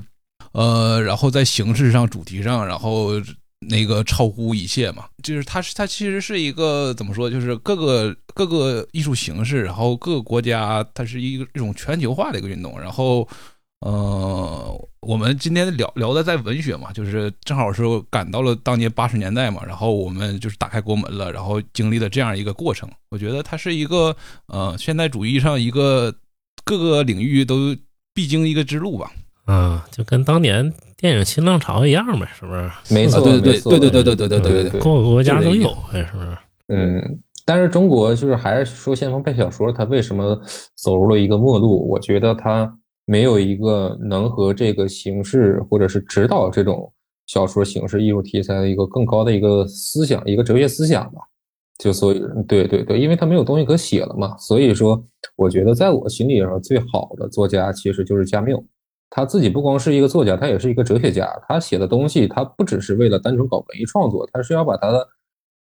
呃，然后在形式上、主题上，然后。那个超乎一切嘛，就是它是它其实是一个怎么说，就是各个各个艺术形式，然后各个国家，它是一个一种全球化的一个运动。然后，呃，我们今天聊聊的在文学嘛，就是正好是赶到了当年八十年代嘛，然后我们就是打开国门了，然后经历了这样一个过程。我觉得它是一个呃现代主义上一个各个领域都必经一个之路吧。啊，就跟当年电影新浪潮一样呗，是不是？没错，对对对对对对对对对对，各个国家都有，是不是？嗯，但是中国就是还是说先锋派小说，它为什么走入了一个末路？我觉得它没有一个能和这个形式或者是指导这种小说形式艺术题材的一个更高的一个思想，一个哲学思想吧。就所以，对对对，因为他没有东西可写了嘛，所以说，我觉得在我心里上最好的作家其实就是加缪。他自己不光是一个作家，他也是一个哲学家。他写的东西，他不只是为了单纯搞文艺创作，他是要把他的，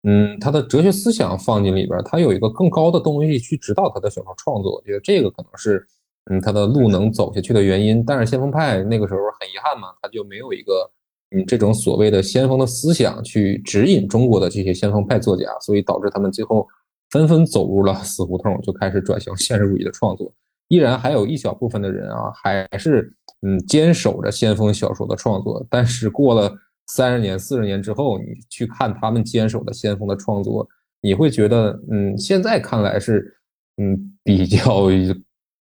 嗯，他的哲学思想放进里边。他有一个更高的东西去指导他的小说创作。我觉得这个可能是，嗯，他的路能走下去的原因。但是先锋派那个时候很遗憾嘛，他就没有一个，嗯，这种所谓的先锋的思想去指引中国的这些先锋派作家，所以导致他们最后纷纷走入了死胡同，就开始转向现实主义的创作。依然还有一小部分的人啊，还是。嗯，坚守着先锋小说的创作，但是过了三十年、四十年之后，你去看他们坚守的先锋的创作，你会觉得，嗯，现在看来是，嗯，比较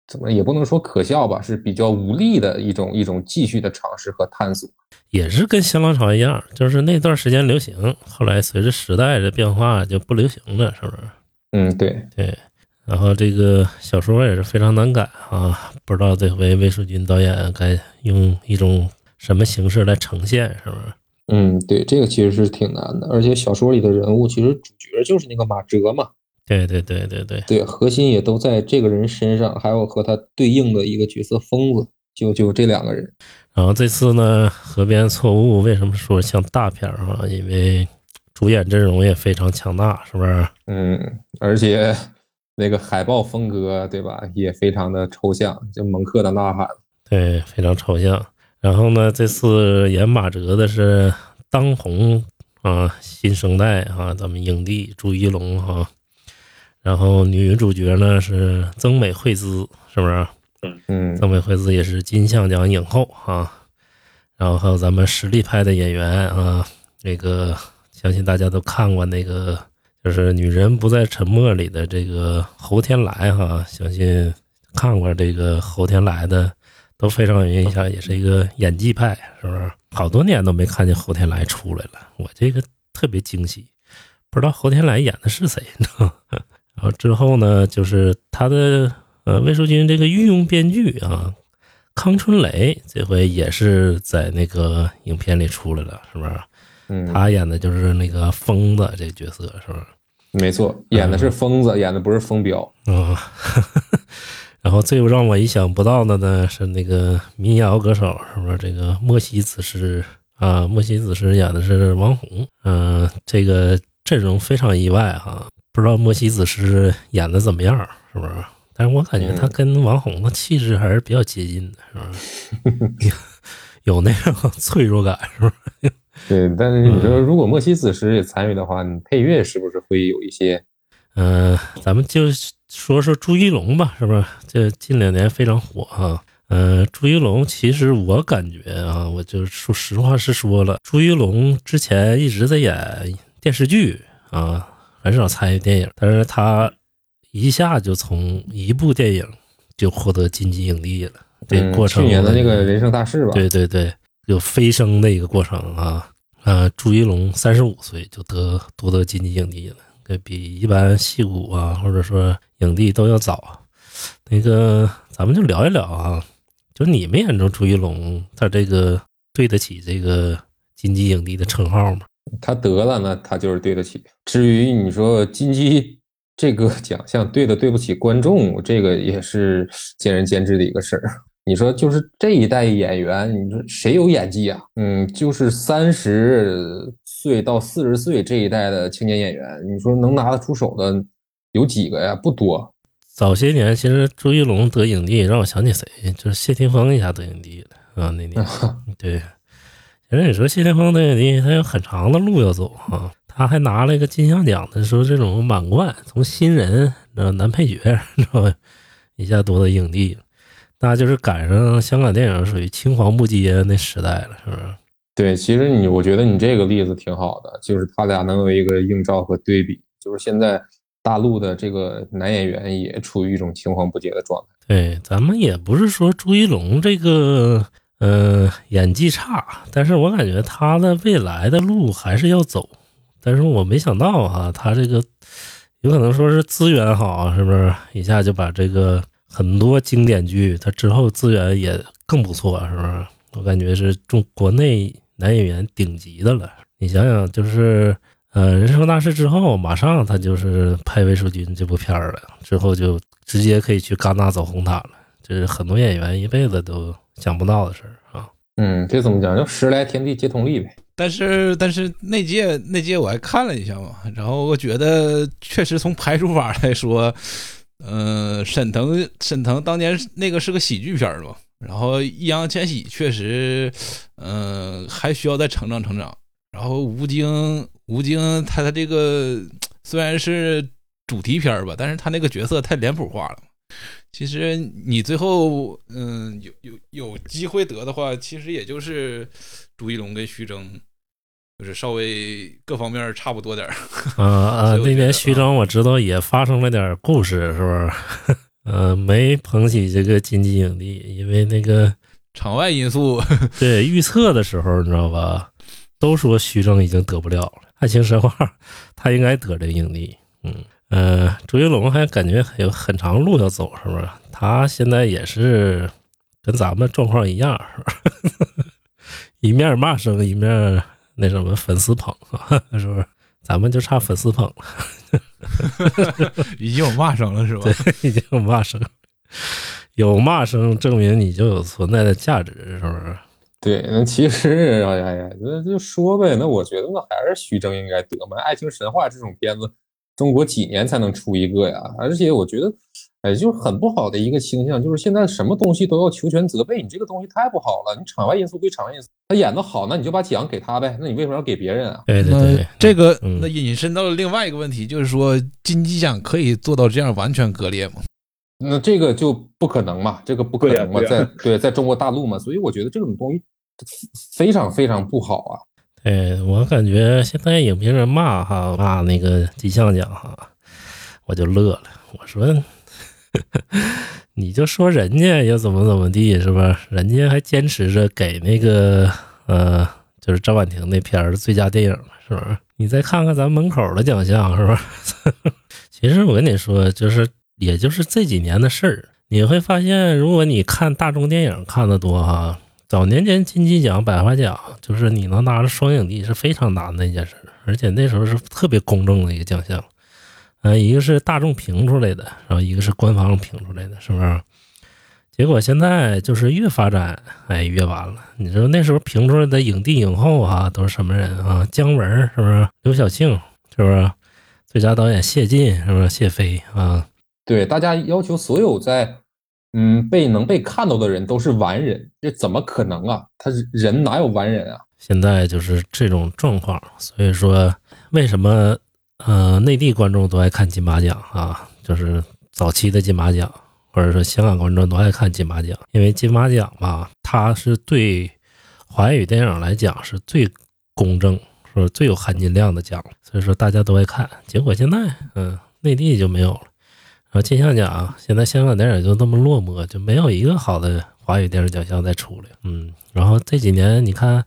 怎么也不能说可笑吧，是比较无力的一种一种继续的尝试和探索。也是跟新浪潮一样，就是那段时间流行，后来随着时代的变化就不流行了，是不是？嗯，对对。然后这个小说也是非常难改啊，不知道这回魏书君导演该用一种什么形式来呈现，是不是？嗯，对，这个其实是挺难的。而且小说里的人物，其实主角就是那个马哲嘛。对对对对对对，核心也都在这个人身上，还有和他对应的一个角色疯子，就就这两个人。然后这次呢，《河边错误》为什么说像大片啊？因为主演阵容也非常强大，是不是？嗯，而且。那个海报风格，对吧？也非常的抽象，就蒙克的呐喊，对，非常抽象。然后呢，这次演马哲的是当红啊新生代啊，咱们影帝朱一龙哈。然后女主角呢是曾美惠孜，是不是？嗯曾美惠孜也是金像奖影后啊。然后还有咱们实力派的演员啊，那个相信大家都看过那个。就是女人不在沉默里的这个侯天来哈，相信看过这个侯天来的都非常有印象，也是一个演技派，是不是？好多年都没看见侯天来出来了，我这个特别惊喜，不知道侯天来演的是谁？(laughs) 然后之后呢，就是他的呃魏淑君这个御用编剧啊，康春雷这回也是在那个影片里出来了，是不是？嗯，他演的就是那个疯子这个角色，是不是？没错，演的是疯子，演的不是疯彪。啊、(laughs) 然后最让我意想不到的呢是那个民谣歌手，是不是这个莫西子诗啊？莫西子诗演的是王红，嗯、这个阵容非常意外哈、不知道莫西子诗演的怎么样，是不是？但是我感觉他跟王红的气质还是比较接近的，是不是？(laughs) 有那种脆弱感，是不是？对，但是你说如果莫西子诗也参与的话，你配乐是不是会有一些？嗯、咱们就说说朱一龙吧，是不是？这近两年非常火啊。嗯、朱一龙其实我感觉啊，我就说实话实说了，朱一龙之前一直在演电视剧啊，很少参与电影，但是他一下就从一部电影就获得金鸡影帝了。这过程、去年的那个人生大事吧？对对对，有飞升的一个过程啊。呃，朱一龙三十五岁就得夺得金鸡影帝了，这比一般戏骨啊或者说影帝都要早。那个，咱们就聊一聊啊，就你们眼中朱一龙他这个对得起这个金鸡影帝的称号吗？他得了，那他就是对得起。至于你说金鸡这个奖项对的对不起观众，这个也是见仁见智的一个事儿。你说就是这一代演员，你说谁有演技啊？嗯，就是三十岁到四十岁这一代的青年演员，你说能拿得出手的有几个呀？不多。早些年，其实朱一龙得影帝让我想起谁，就是谢霆锋一下得影帝了啊，那年。(laughs) 对，其实你说谢霆锋得影帝，他有很长的路要走啊。他还拿了一个金像奖的时候这种满贯，从新人呃男配角，(laughs) 知道吧？一下夺得影帝，那就是赶上香港电影属于青黄不接那时代了，是不是？对，其实你，我觉得你这个例子挺好的，就是他俩能有一个映照和对比。就是现在大陆的这个男演员也处于一种青黄不接的状态。对，咱们也不是说朱一龙这个呃演技差，但是我感觉他的未来的路还是要走。但是我没想到啊，他这个有可能说是资源好，是不是一下就把这个很多经典剧，他之后资源也更不错，是不是？我感觉是中国内男演员顶级的了。你想想，就是呃，《人生大事》之后，马上他就是拍魏淑君这部片儿了，之后就直接可以去戛纳走红毯了，这是很多演员一辈子都想不到的事儿啊。嗯，这怎么讲？就时来天地皆同力呗。但是但是那届那届我还看了一下嘛，然后我觉得确实从排除法来说，嗯，沈腾沈腾当年那个是个喜剧片儿嘛，然后易烊千玺确实，嗯、还需要再成长成长。然后吴京吴京他他这个 (tsk) 虽然是主题片儿吧，但是他那个角色太脸谱化了。其实你最后嗯有有有机会得的话，其实也就是朱一龙跟徐峥，就是稍微各方面差不多点儿。(laughs) 啊啊！那年徐峥我知道也发生了点故事，是不是？(laughs) 呃，没捧起这个金鸡影帝，因为那个场外因素，对预测的时候，你知道吧？都说徐峥已经得不了了。爱情神话，他应该得这个影帝。嗯呃，朱云龙还感觉还有很长路要走，是不是？他现在也是跟咱们状况一样，是吧？(laughs) 一面骂声，一面那什么粉丝捧，是不是？咱们就差粉丝捧了。已经有骂声了，是吧？对，已经有骂声，有骂声证明你就有存在的价值，是不是？对，那其实哎呀呀，那就说呗。那我觉得那还是徐峥应该得嘛，《爱情神话》这种片子，中国几年才能出一个呀？而且我觉得，哎，就是很不好的一个倾向，就是现在什么东西都要求全责备，你这个东西太不好了。你场外因素归场外因素，他演的好，那你就把奖给他呗，那你为什么要给别人啊？对对对，这个嗯那引申到了另外一个问题，就是说金鸡奖可以做到这样完全割裂吗？那这个就不可能嘛，这个不可能嘛，在对，在中国大陆嘛，所以我觉得这种东西非常非常不好啊。对我感觉现在影评人骂哈骂那个金像奖哈，我就乐了。我说，(laughs) 你就说人家又怎么怎么地是吧？人家还坚持着给那个呃就是张婉婷那片儿最佳电影了，是不是？你再看看咱门口的奖项，是吧？(laughs) 其实我跟你说，就是也就是这几年的事儿，你会发现，如果你看大众电影看的多哈，早年间金鸡奖、百花奖，就是你能拿着双影帝是非常难的一件事，而且那时候是特别公正的一个奖项。呃，一个是大众评出来的，然后一个是官方评出来的，是不是？结果现在就是越发展，哎，越完了。你说那时候评出来的影帝影后啊，都是什么人啊？姜文是不是？刘晓庆是不是？最佳导演谢晋是不是？谢飞啊？对，大家要求所有在嗯被能被看到的人都是完人，这怎么可能啊？他人哪有完人啊？现在就是这种状况，所以说为什么呃内地观众都爱看金马奖啊？就是早期的金马奖。或者说香港观众都爱看金马奖，因为金马奖吧，它是对华语电影来讲是最公正、说最有含金量的奖，所以说大家都爱看。结果现在，嗯，内地就没有了。然后金像奖，现在香港电影就那么落寞，就没有一个好的华语电影奖项再出来。嗯，然后这几年你看，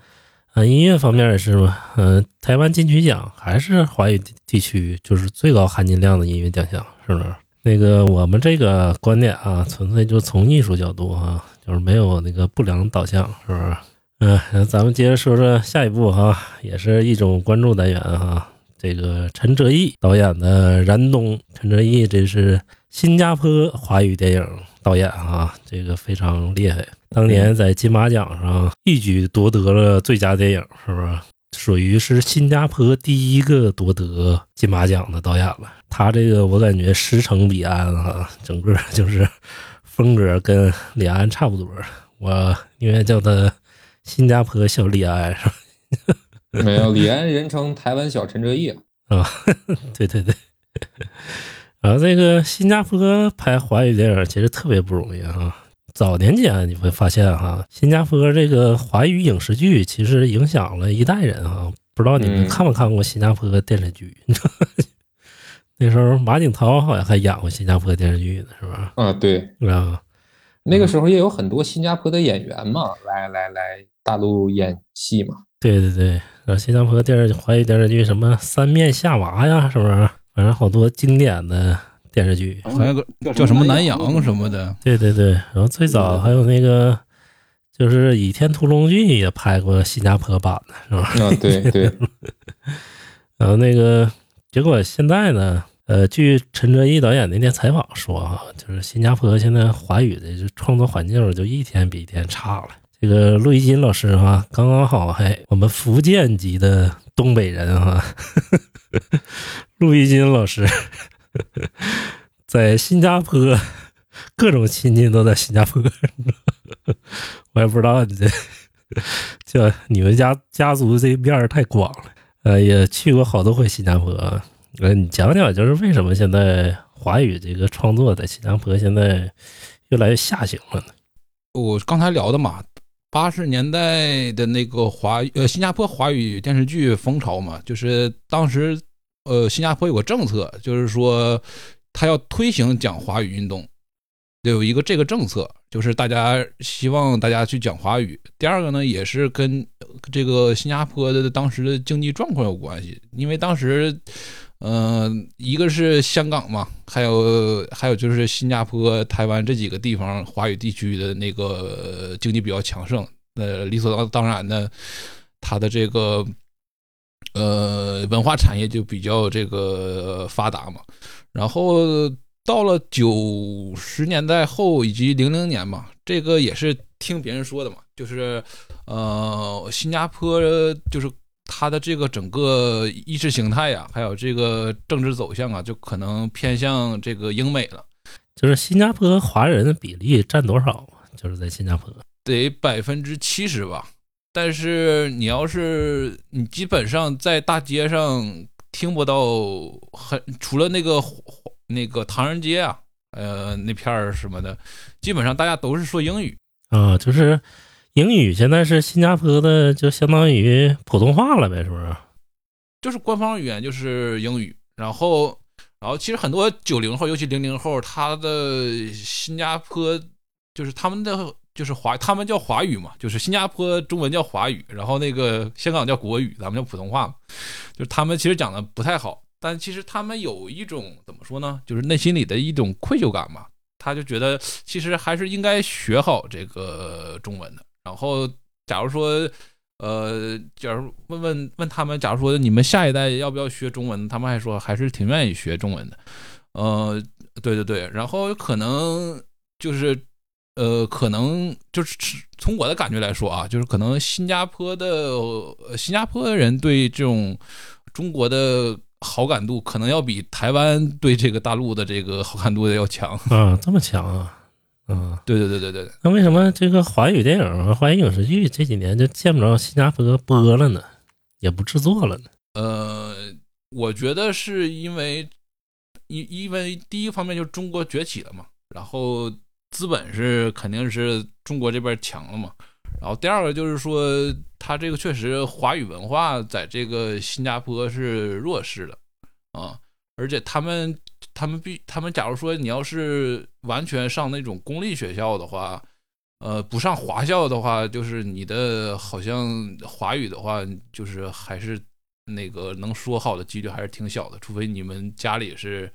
呃，音乐方面也是嘛，嗯，台湾金曲奖还是华语地区就是最高含金量的音乐奖项，是不是？那个我们这个观点啊，纯粹就从艺术角度啊，就是没有那个不良导向，是不是？嗯，咱们接着说说下一步哈，也是一种关注单元哈。这个陈哲艺导演的《燃冬》，陈哲艺这是新加坡华语电影导演啊，这个非常厉害，当年在金马奖上一举夺得了最佳电影，是不是？属于是新加坡第一个夺得金马奖的导演了。他这个我感觉师承李安啊，整个就是风格跟李安差不多。我宁愿叫他新加坡小李安，是吧？(laughs) 没有，李安人称台湾小陈哲艺啊。对 (laughs) 对对。然后这个新加坡拍华语电影其实特别不容易啊。早年间你会发现哈，新加坡这个华语影视剧其实影响了一代人啊。不知道你们看没看过新加坡电视剧？(laughs) 那时候马景涛好像还演过新加坡电视剧呢，是吧？啊，对，啊，那个时候也有很多新加坡的演员嘛，来来来大陆演戏嘛。对对对，然后新加坡电视华语电视剧什么《三面夏娃》呀，是不是？反正好多经典的。电视剧还有个叫什么南洋什么的，对对对，然后最早还有那个就是《倚天屠龙记》也拍过新加坡版的，是吧？啊，对对。(laughs) 然后那个结果现在呢，呃，据陈哲艺导演那天采访说啊，就是新加坡现在华语的创作环境就一天比一天差了。这个陆一金老师哈，刚刚好还我们福建籍的东北人哈，(laughs) 陆一金老师。(laughs) 在新加坡，(laughs) 各种亲戚都在新加坡，(laughs) 我也不知道你这就你们家家族这面儿太广了。呃，也去过好多回新加坡。呃，你讲讲，就是为什么现在华语这个创作在新加坡现在越来越下行了呢？我刚才聊的嘛，八十年代的那个华呃新加坡华语电视剧风潮嘛，就是当时。呃，新加坡有个政策，就是说他要推行讲华语运动，有一个这个政策，就是大家希望大家去讲华语。第二个呢，也是跟这个新加坡的当时的经济状况有关系，因为当时，嗯，一个是香港嘛，还有还有就是新加坡、台湾这几个地方华语地区的那个经济比较强盛，呃，理所当然的，他的这个。呃，文化产业就比较这个发达嘛，然后到了九十年代后以及零零年嘛，这个也是听别人说的嘛，就是呃，新加坡就是它的这个整个意识形态呀，还有这个政治走向啊，就可能偏向这个英美了。就是新加坡华人的比例占多少？就是在新加坡得百分之七十吧。但是你要是你基本上在大街上听不到很除了那个那个唐人街啊，呃那片儿什么的，基本上大家都是说英语啊，就是英语现在是新加坡的就相当于普通话了呗，是不是？就是官方语言就是英语，然后然后其实很多九零后，尤其零零后，他的新加坡就是他们的。就是华，他们叫华语嘛，就是新加坡中文叫华语，然后那个香港叫国语，咱们叫普通话嘛。就是他们其实讲的不太好，但其实他们有一种怎么说呢，就是内心里的一种愧疚感嘛。他就觉得其实还是应该学好这个中文的。然后假如说，呃，假如问问问他们，假如说你们下一代要不要学中文，他们还说还是挺愿意学中文的。呃，对对对，然后可能就是。呃，可能就是从我的感觉来说啊，就是可能新加坡的呃新加坡人对这种中国的好感度，可能要比台湾对这个大陆的这个好感度的要强 (laughs) 啊，这么强啊，嗯，对对对对对。那为什么这个华语电影和华语影视剧这几年就见不着新加坡播了呢？也不制作了呢？呃，我觉得是因为因因为第一方面就是中国崛起了嘛，然后。资本是肯定是中国这边强了嘛，然后第二个就是说，他这个确实华语文化在这个新加坡是弱势的啊，而且他们他们必他们假如说你要是完全上那种公立学校的话，呃，不上华校的话，就是你的好像华语的话，就是还是那个能说好的几率还是挺小的，除非你们家里是。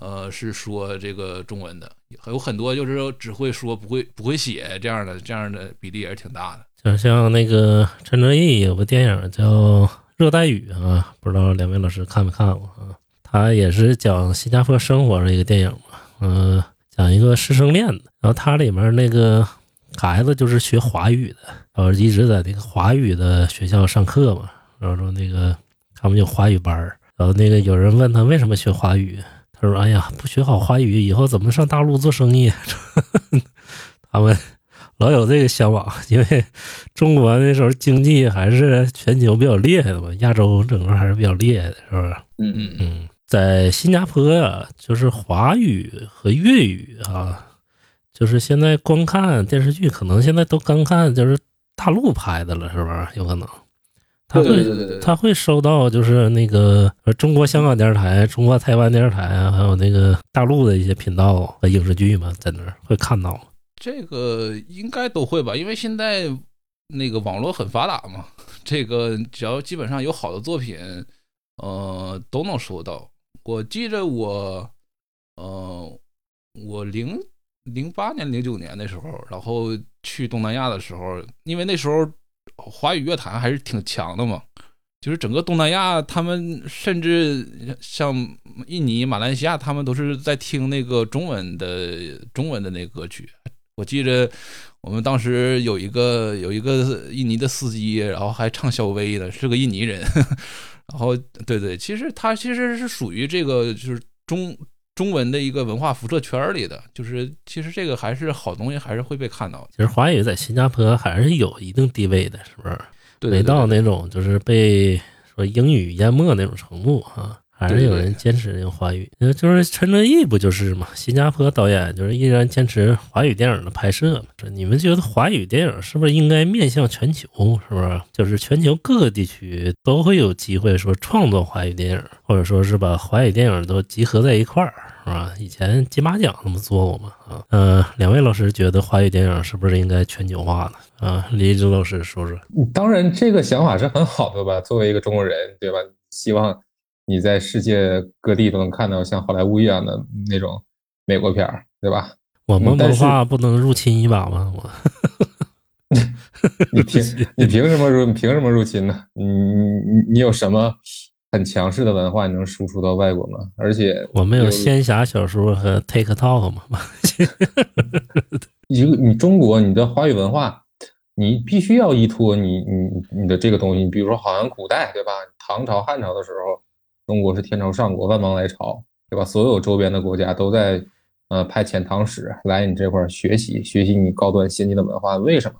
呃，是说这个中文的，有很多就是只会说不会不会写这样的，这样的比例也是挺大的。就像那个陈哲艺有个电影叫《热带雨》啊，不知道两位老师看没看过啊？他也是讲新加坡生活的一个电影嘛，嗯，讲一个师生恋的，然后他里面那个孩子就是学华语的，然后一直在那个华语的学校上课嘛，然后说那个他们有华语班然后那个有人问他为什么学华语。他说：“哎呀，不学好华语，以后怎么上大陆做生意？(laughs) 他们老有这个向往，因为中国那时候经济还是全球比较厉害的嘛，亚洲整个还是比较厉害的，是不是？嗯嗯嗯，在新加坡呀，就是华语和粤语啊，就是现在光看电视剧，可能现在都刚看就是大陆拍的了，是不是？有可能。”他会他会收到就是那个中国香港电视台、中国台湾电视台啊，还有那个大陆的一些频道和影视剧嘛，在那儿会看到。这个应该都会吧，因为现在那个网络很发达嘛，这个只要基本上有好的作品，呃，都能收到。我记着我，呃，我零零八年、零九年的时候，然后去东南亚的时候，因为那时候。华语乐坛还是挺强的嘛，就是整个东南亚，他们甚至像印尼、马来西亚，他们都是在听那个中文的中文的那个歌曲。我记着我们当时有一个有一个印尼的司机，然后还唱小薇的，是个印尼人。(laughs) 然后对对，其实他其实是属于这个就是中中文的一个文化辐射圈里的，就是其实这个还是好东西，还是会被看到。其实华语在新加坡还是有一定地位的，是不是？没到那种就是被说英语淹没那种程度啊。还是有人坚持用华语，就是陈哲艺不就是嘛？新加坡导演就是依然坚持华语电影的拍摄嘛。你们觉得华语电影是不是应该面向全球？是不是？就是全球各个地区都会有机会说创作华语电影，或者说是把华语电影都集合在一块儿，是吧？以前金马奖那么做过嘛？啊，嗯，两位老师觉得华语电影是不是应该全球化呢？啊，李一之老师说说。当然，这个想法是很好的吧？作为一个中国人，对吧？希望。你在世界各地都能看到像好莱坞一样的那种美国片儿，对吧？我们文化不能入侵一把吗？我，(laughs) 你凭 (laughs) 你凭什么入？你凭什么入侵呢？你你你有什么很强势的文化你能输出到外国吗？而且我们有仙侠小说和 TikTok 嘛？(laughs) 一个你中国你的华语文化，你必须要依托你你你的这个东西。你比如说，好像古代对吧？唐朝汉朝的时候。中国是天朝上国，万邦来朝，对吧？所有周边的国家都在，呃，派遣唐使来你这块学习，学习你高端先进的文化。为什么？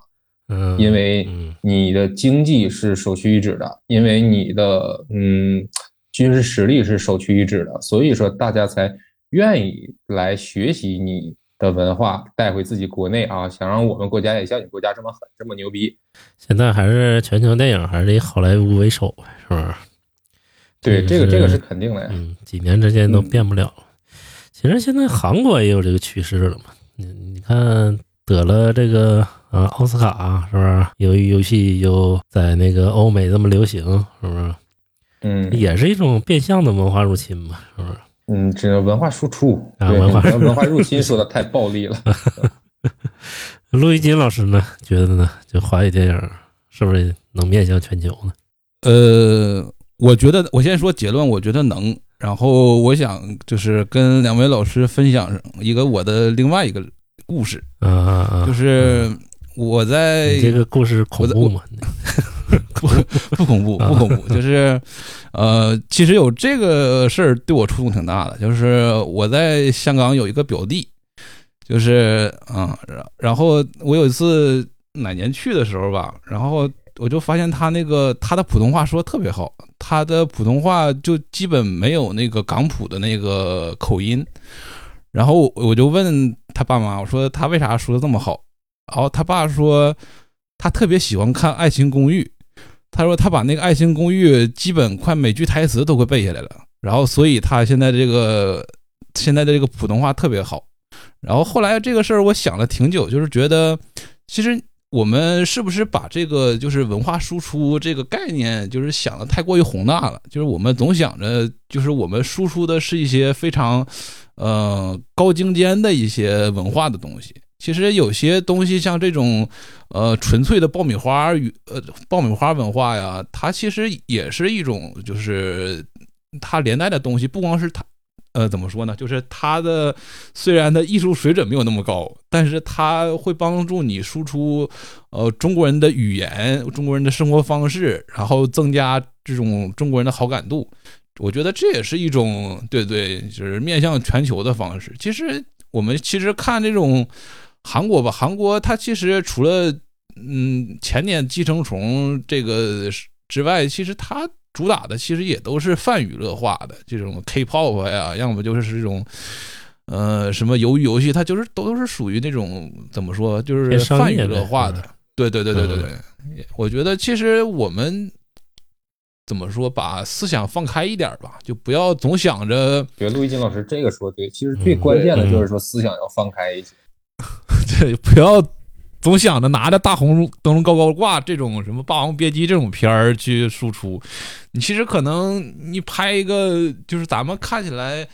嗯，因为你的经济是首屈一指的，因为你的嗯军事实力是首屈一指的，所以说大家才愿意来学习你的文化，带回自己国内啊，想让我们国家也像你国家这么狠，这么牛逼。现在还是全球电影还是以好莱坞为首，是不是？对，这个这个是肯定的呀。嗯，几年之间都变不了了。其实现在韩国也有这个趋势了嘛。你你看得了这个呃奥斯卡，是不是？由于游戏又在那个欧美这么流行，是不是？嗯也是一种变相的文化入侵嘛，是不是？嗯，这文化输出，对啊文化文化入侵说的太暴力了。(laughs) 陆一金老师呢，觉得呢，就华语电影是不是能面向全球呢？呃，我觉得我先说结论，我觉得能。然后我想就是跟两位老师分享一个我的另外一个故事！就是我在这个故事恐怖吗？(laughs) 不不恐怖，啊不恐怖，就是，呃，其实有这个事儿对我触动挺大的，就是我在香港有一个表弟，就是啊，然然后我有一次哪年去的时候吧，然后我就发现他那个他的普通话说得特别好，他的普通话就基本没有那个港普的那个口音，然后我我就问他爸妈，我说他为啥说的这么好？然后他爸说他特别喜欢看《爱情公寓》，他说他把那个《爱情公寓》基本快每句台词都会背下来了，然后所以他现在这个现在的这个普通话特别好。然后后来这个事儿我想了挺久，就是觉得其实我们是不是把这个就是文化输出这个概念，就是想的太过于宏大了？就是我们总想着就是我们输出的是一些非常呃高精尖的一些文化的东西。其实有些东西像这种，呃，纯粹的爆米花与呃爆米花文化呀，它其实也是一种，就是它连带的东西，不光是它，呃，怎么说呢？就是他的虽然他艺术水准没有那么高，但是他会帮助你输出，呃，中国人的语言、中国人的生活方式，然后增加这种中国人的好感度。我觉得这也是一种对对，就是面向全球的方式。其实我们其实看这种。韩国吧，韩国它其实除了嗯前年寄生虫这个之外，其实它主打的其实也都是泛娱乐化的这种 K-pop 呀，要么就是这种呃什么鱿鱼游戏，它就是都是属于那种怎么说，就是泛娱乐化的。对对对对对对，我觉得其实我们怎么说，把思想放开一点吧，就不要总想着。觉得陆一金老师这个说对，其实最关键的就是说思想要放开一些。(laughs) 对，不要总想着拿着大红灯笼高高挂这种什么《霸王别姬》这种片儿去输出，你其实可能你拍一个就是咱们看起来，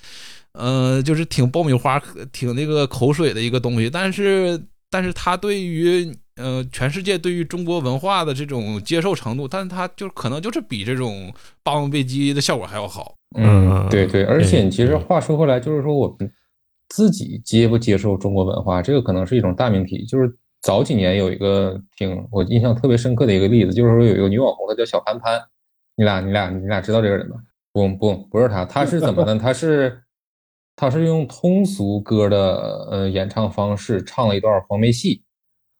呃，就是挺爆米花、挺那个口水的一个东西，但是但是它对于呃全世界对于中国文化的这种接受程度，但是它就可能就是比这种《霸王别姬》的效果还要好。嗯，对对，而且其实话说回来，就是说我们。自己接不接受中国文化，这个可能是一种大命题。就是早几年有一个挺我印象特别深刻的一个例子，就是说有一个女网红，她叫小潘潘。你俩、你俩、你俩知道这个人吗？不不，不是她，她是怎么呢？她是她是用通俗歌的呃演唱方式唱了一段黄梅戏。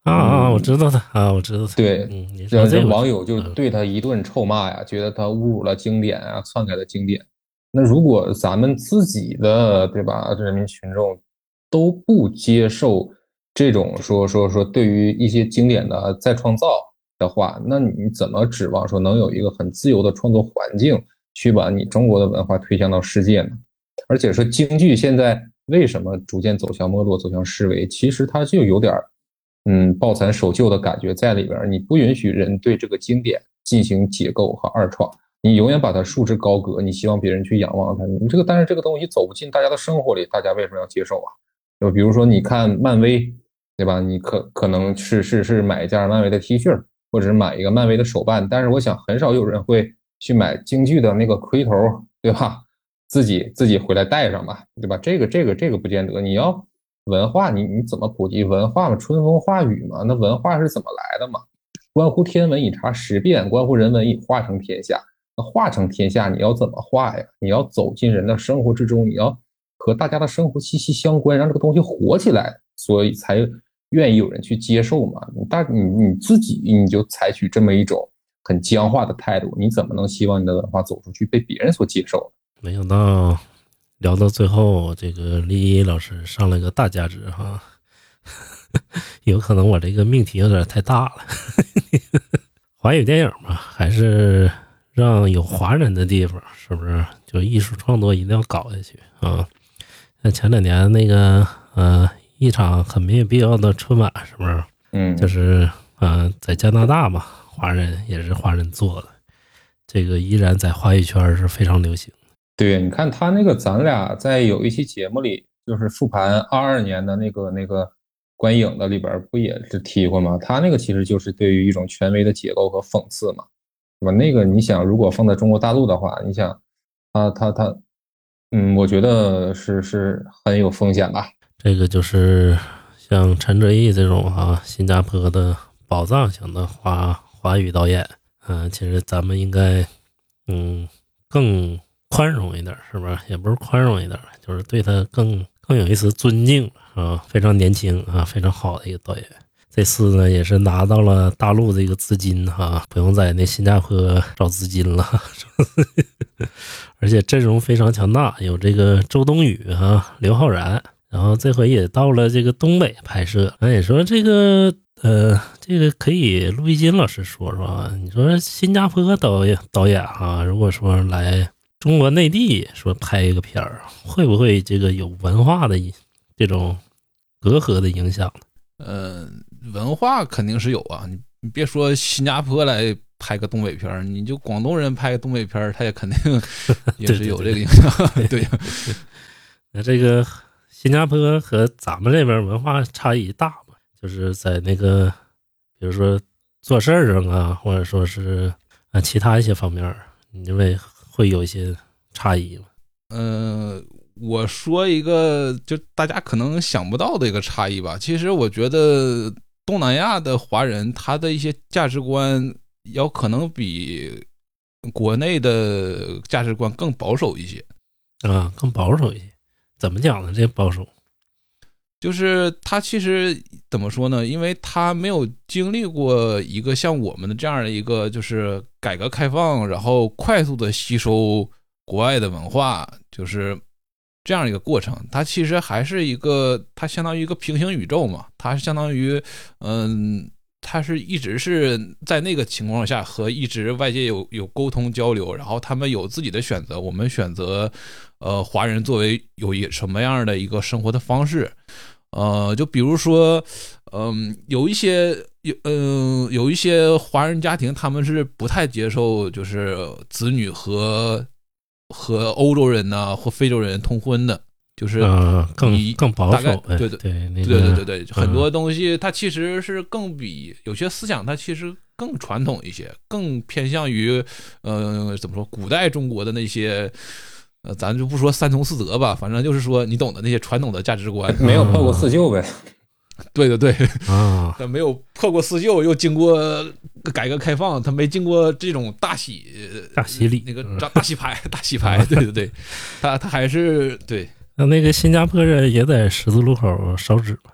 啊啊，我知道她啊，我知道她。对，嗯，然后这网友就对她一顿臭骂呀，觉得她侮辱了经典啊，篡改了经典。那如果咱们自己的对吧，人民群众都不接受这种说说说对于一些经典的再创造的话，那你怎么指望说能有一个很自由的创作环境去把你中国的文化推向到世界呢？而且说京剧现在为什么逐渐走向没落、走向式微？其实它就有点嗯抱残守旧的感觉在里边。你不允许人对这个经典进行解构和二创。你永远把它束之高阁，你希望别人去仰望它。你这个，但是这个东西走不进大家的生活里，大家为什么要接受啊？就比如说，你看漫威，对吧？你可可能是是是买一件漫威的 T 恤，或者是买一个漫威的手办，但是我想很少有人会去买京剧的那个盔头，对吧？自己自己回来戴上吧，对吧？这个这个这个不见得。你要文化，你你怎么普及文化嘛？春风化雨嘛？那文化是怎么来的嘛？关乎天文以察时变，关乎人文以化成天下。那化成天下，你要怎么化呀？你要走进人的生活之中，你要和大家的生活息息相关，让这个东西活起来，所以才愿意有人去接受嘛。但你你自己你就采取这么一种很僵化的态度，你怎么能希望你的文化走出去被别人所接受？没想到聊到最后，这个李老师上了个大价值哈，(laughs) 有可能我这个命题有点太大了。(laughs) 华语电影嘛，还是。让有华人的地方，是不是就艺术创作一定要搞下去啊？像前两年那个呃，一场很没有必要的春晚，是不是？嗯，就是嗯、呃在加拿大嘛，华人也是华人做的，这个依然在华语圈是非常流行。对，你看他那个，咱俩在有一期节目里，就是复盘二二年的那个那个观影的里边，不也是提过吗？他那个其实就是对于一种权威的解构和讽刺嘛，对吧？那个你想，如果放在中国大陆的话，你想，他他他，嗯，我觉得是是很有风险吧。这个就是像陈哲艺这种啊，新加坡的宝藏型的华华语导演，嗯、其实咱们应该嗯更宽容一点，是不是？也不是宽容一点，就是对他更更有一丝尊敬啊，非常年轻啊，非常好的一个导演。这次呢，也是拿到了大陆这个资金哈、不用在那新加坡找资金了，(laughs) 而且阵容非常强大，有这个周冬雨哈、刘昊然，然后这回也到了这个东北拍摄。那也说这个呃，这个可以陆一金老师说说啊，你说新加坡导演导演啊，如果说来中国内地说拍一个片儿，会不会这个有文化的这种隔阂的影响呢？呃，文化肯定是有啊，你你别说新加坡来拍个东北片儿，你就广东人拍个东北片儿，他也肯定 (laughs) 也是有这个影响。(laughs) 对，(laughs) 那这个新加坡和咱们这边文化差异大嘛？就是在那个，比如说做事儿上啊，或者说是啊其他一些方面儿，你认为会有一些差异吗？呃，我说一个就大家可能想不到的一个差异吧。其实我觉得东南亚的华人他的一些价值观要可能比国内的价值观更保守一些。啊，更保守一些。怎么讲呢？这保守，就是他其实怎么说呢？因为他没有经历过一个像我们的这样的一个，就是改革开放，然后快速的吸收国外的文化，就是这样一个过程。它其实还是一个，它相当于一个平行宇宙嘛。它相当于，嗯，他是一直是在那个情况下和一直外界有有沟通交流，然后他们有自己的选择。我们选择，呃，华人作为有一什么样的一个生活的方式。呃，就比如说，嗯、有一些有嗯、有一些华人家庭，他们是不太接受，就是子女和和欧洲人呐、或非洲人通婚的，就是啊，更以更保大概守。哎对对对，对对对对，很多东西它其实是更比有些思想，它其实更传统一些，更偏向于呃怎么说，古代中国的那些。呃，咱就不说三从四德吧，反正就是说你懂的那些传统的价值观，没有破过四旧呗。(laughs) 对对对，啊，他没有破过四旧，又经过改革开放，他没经过这种大洗大洗礼那个大大洗牌，大洗牌，对对对，他他还是对，那那个新加坡人也在十字路口烧纸吗？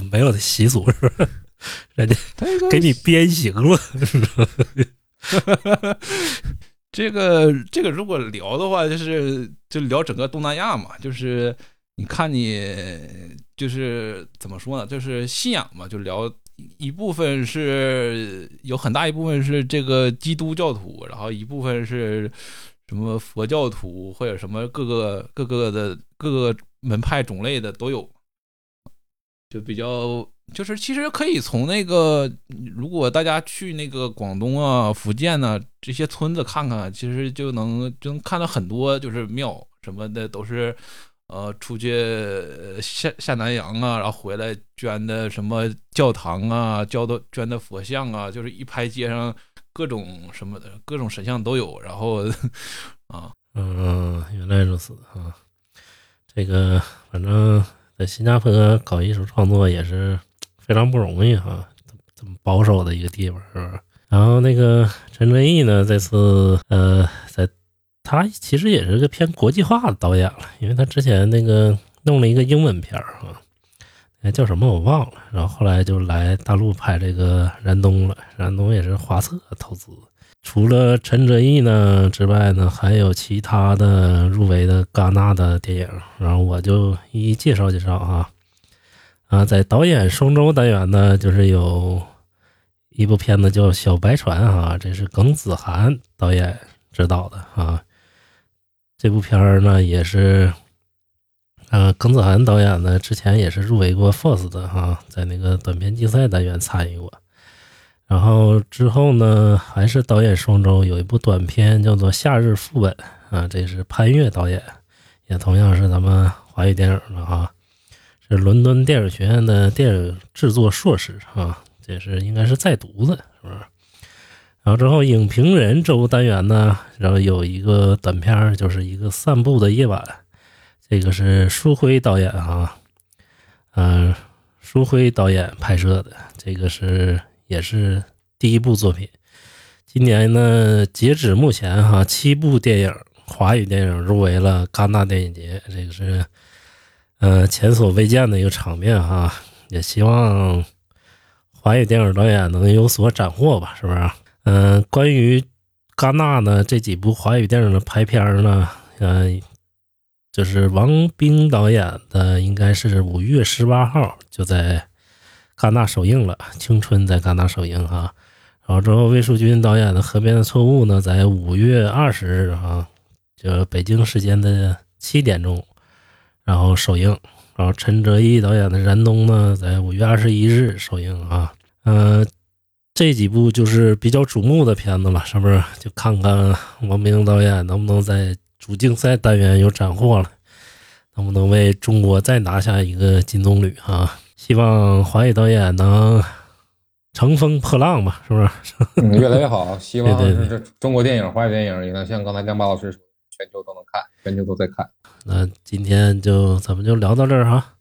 (laughs) 没有的习俗是吧？人家给你鞭刑了，是吧？(laughs) 这个这个如果聊的话，就是就聊整个东南亚嘛，就是你看你就是怎么说呢，就是信仰嘛，就聊一部分是有很大一部分是这个基督教徒，然后一部分是什么佛教徒或者什么各个各个的各个门派种类的都有，就比较就是其实可以从那个，如果大家去那个广东啊、福建呐、这些村子看看，其实就能就能看到很多就是庙什么的都是。呃，出去下下南洋啊，然后回来捐的什么教堂啊，教的捐的佛像啊，就是一排街上各种什么的，各种神像都有。然后 (laughs) 啊，嗯，原来如此啊！这个反正在新加坡搞艺术创作也是非常不容易哈，这么保守的一个地方是吧？然后那个陈哲艺呢，这次呃，在他其实也是个偏国际化的导演了，因为他之前那个弄了一个英文片儿啊，那叫什么我忘了，然后后来就来大陆拍这个《燃冬》了，《燃冬》也是华策投资。除了陈哲艺呢之外呢，还有其他的入围的戛纳的电影，然后我就一一介绍介绍啊。啊，在导演双周单元呢，就是有一部片子叫《小白船》啊，这是耿子涵导演执导的啊。这部片儿呢，也是呃，耿子涵导演呢，之前也是入围过 FOSS 的哈，在那个短片竞赛单元参与过。然后之后呢，还是导演双周，有一部短片叫做《夏日副本》啊，这是潘越导演，也同样是咱们华语电影的哈，是伦敦电影学院的电影制作硕士啊，这是应该是在读的，是不是？然后之后影评人周单元呢，然后有一个短片，就是一个散步的夜晚。这个是舒辉导演啊，嗯，舒辉导演拍摄的，这个是也是第一部作品。今年呢，截止目前哈，七部电影华语电影入围了戛纳电影节，这个是呃前所未见的一个场面哈。也希望华语电影导演能有所斩获吧，是不是？嗯，关于戛纳呢这几部华语电影的拍片呢，嗯。就是王冰导演的，应该是五月十八号就在戛纳首映了，《青春》在戛纳首映哈。然后之后，魏淑君导演的《河边的错误》呢，在五月二十日哈，就北京时间的七点钟，然后首映。然后陈哲艺导演的《燃冬》呢，在五月二十一日首映啊。嗯，这几部就是比较瞩目的片子了，是不是？就看看王冰导演能不能在。主竞赛单元有斩获了，能不能为中国再拿下一个金棕榈啊？希望华语导演能乘风破浪吧，是不是？嗯，越来越好。(laughs) 希望这中国电影、华语电影也能像刚才亮巴老师说，全球都能看，全球都在看。那今天就咱们就聊到这儿哈，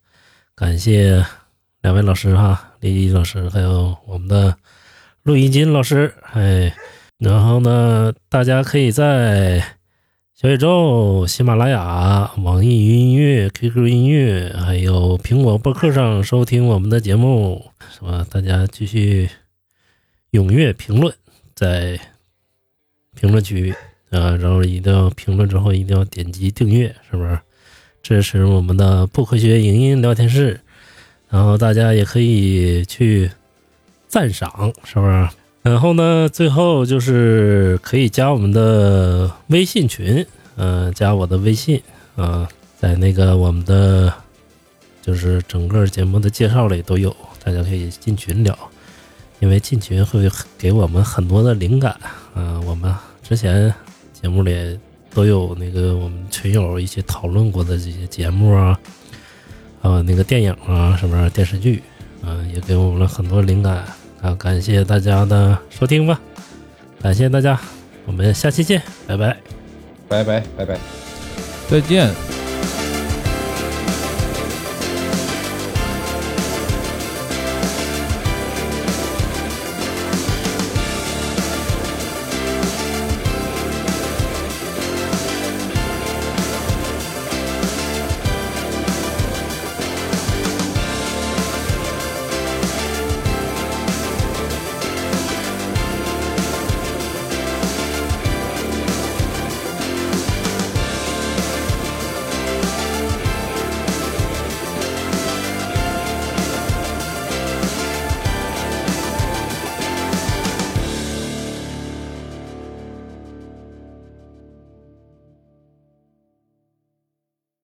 感谢两位老师哈，李毅老师还有我们的陆一金老师，哎，然后呢，大家可以在。小宇宙、喜马拉雅、网易云音乐、QQ 音乐，还有苹果播客上收听我们的节目，是吧？大家继续踊跃评论，在评论区啊，然后一定要评论之后一定要点击订阅，是不是？支持我们的不科学影音聊天室，然后大家也可以去赞赏，是不是？然后呢，最后就是可以加我们的微信群，嗯，加我的微信，啊，在那个我们的就是整个节目的介绍里都有，大家可以进群聊，因为进群会给我们很多的灵感，啊，我们之前节目里都有那个我们群友一起讨论过的这些节目啊，还有那个电影啊，什么电视剧，嗯，也给我们了很多灵感。啊，感谢大家的收听吧，感谢大家，我们下期见，拜拜，拜拜，拜拜，再见。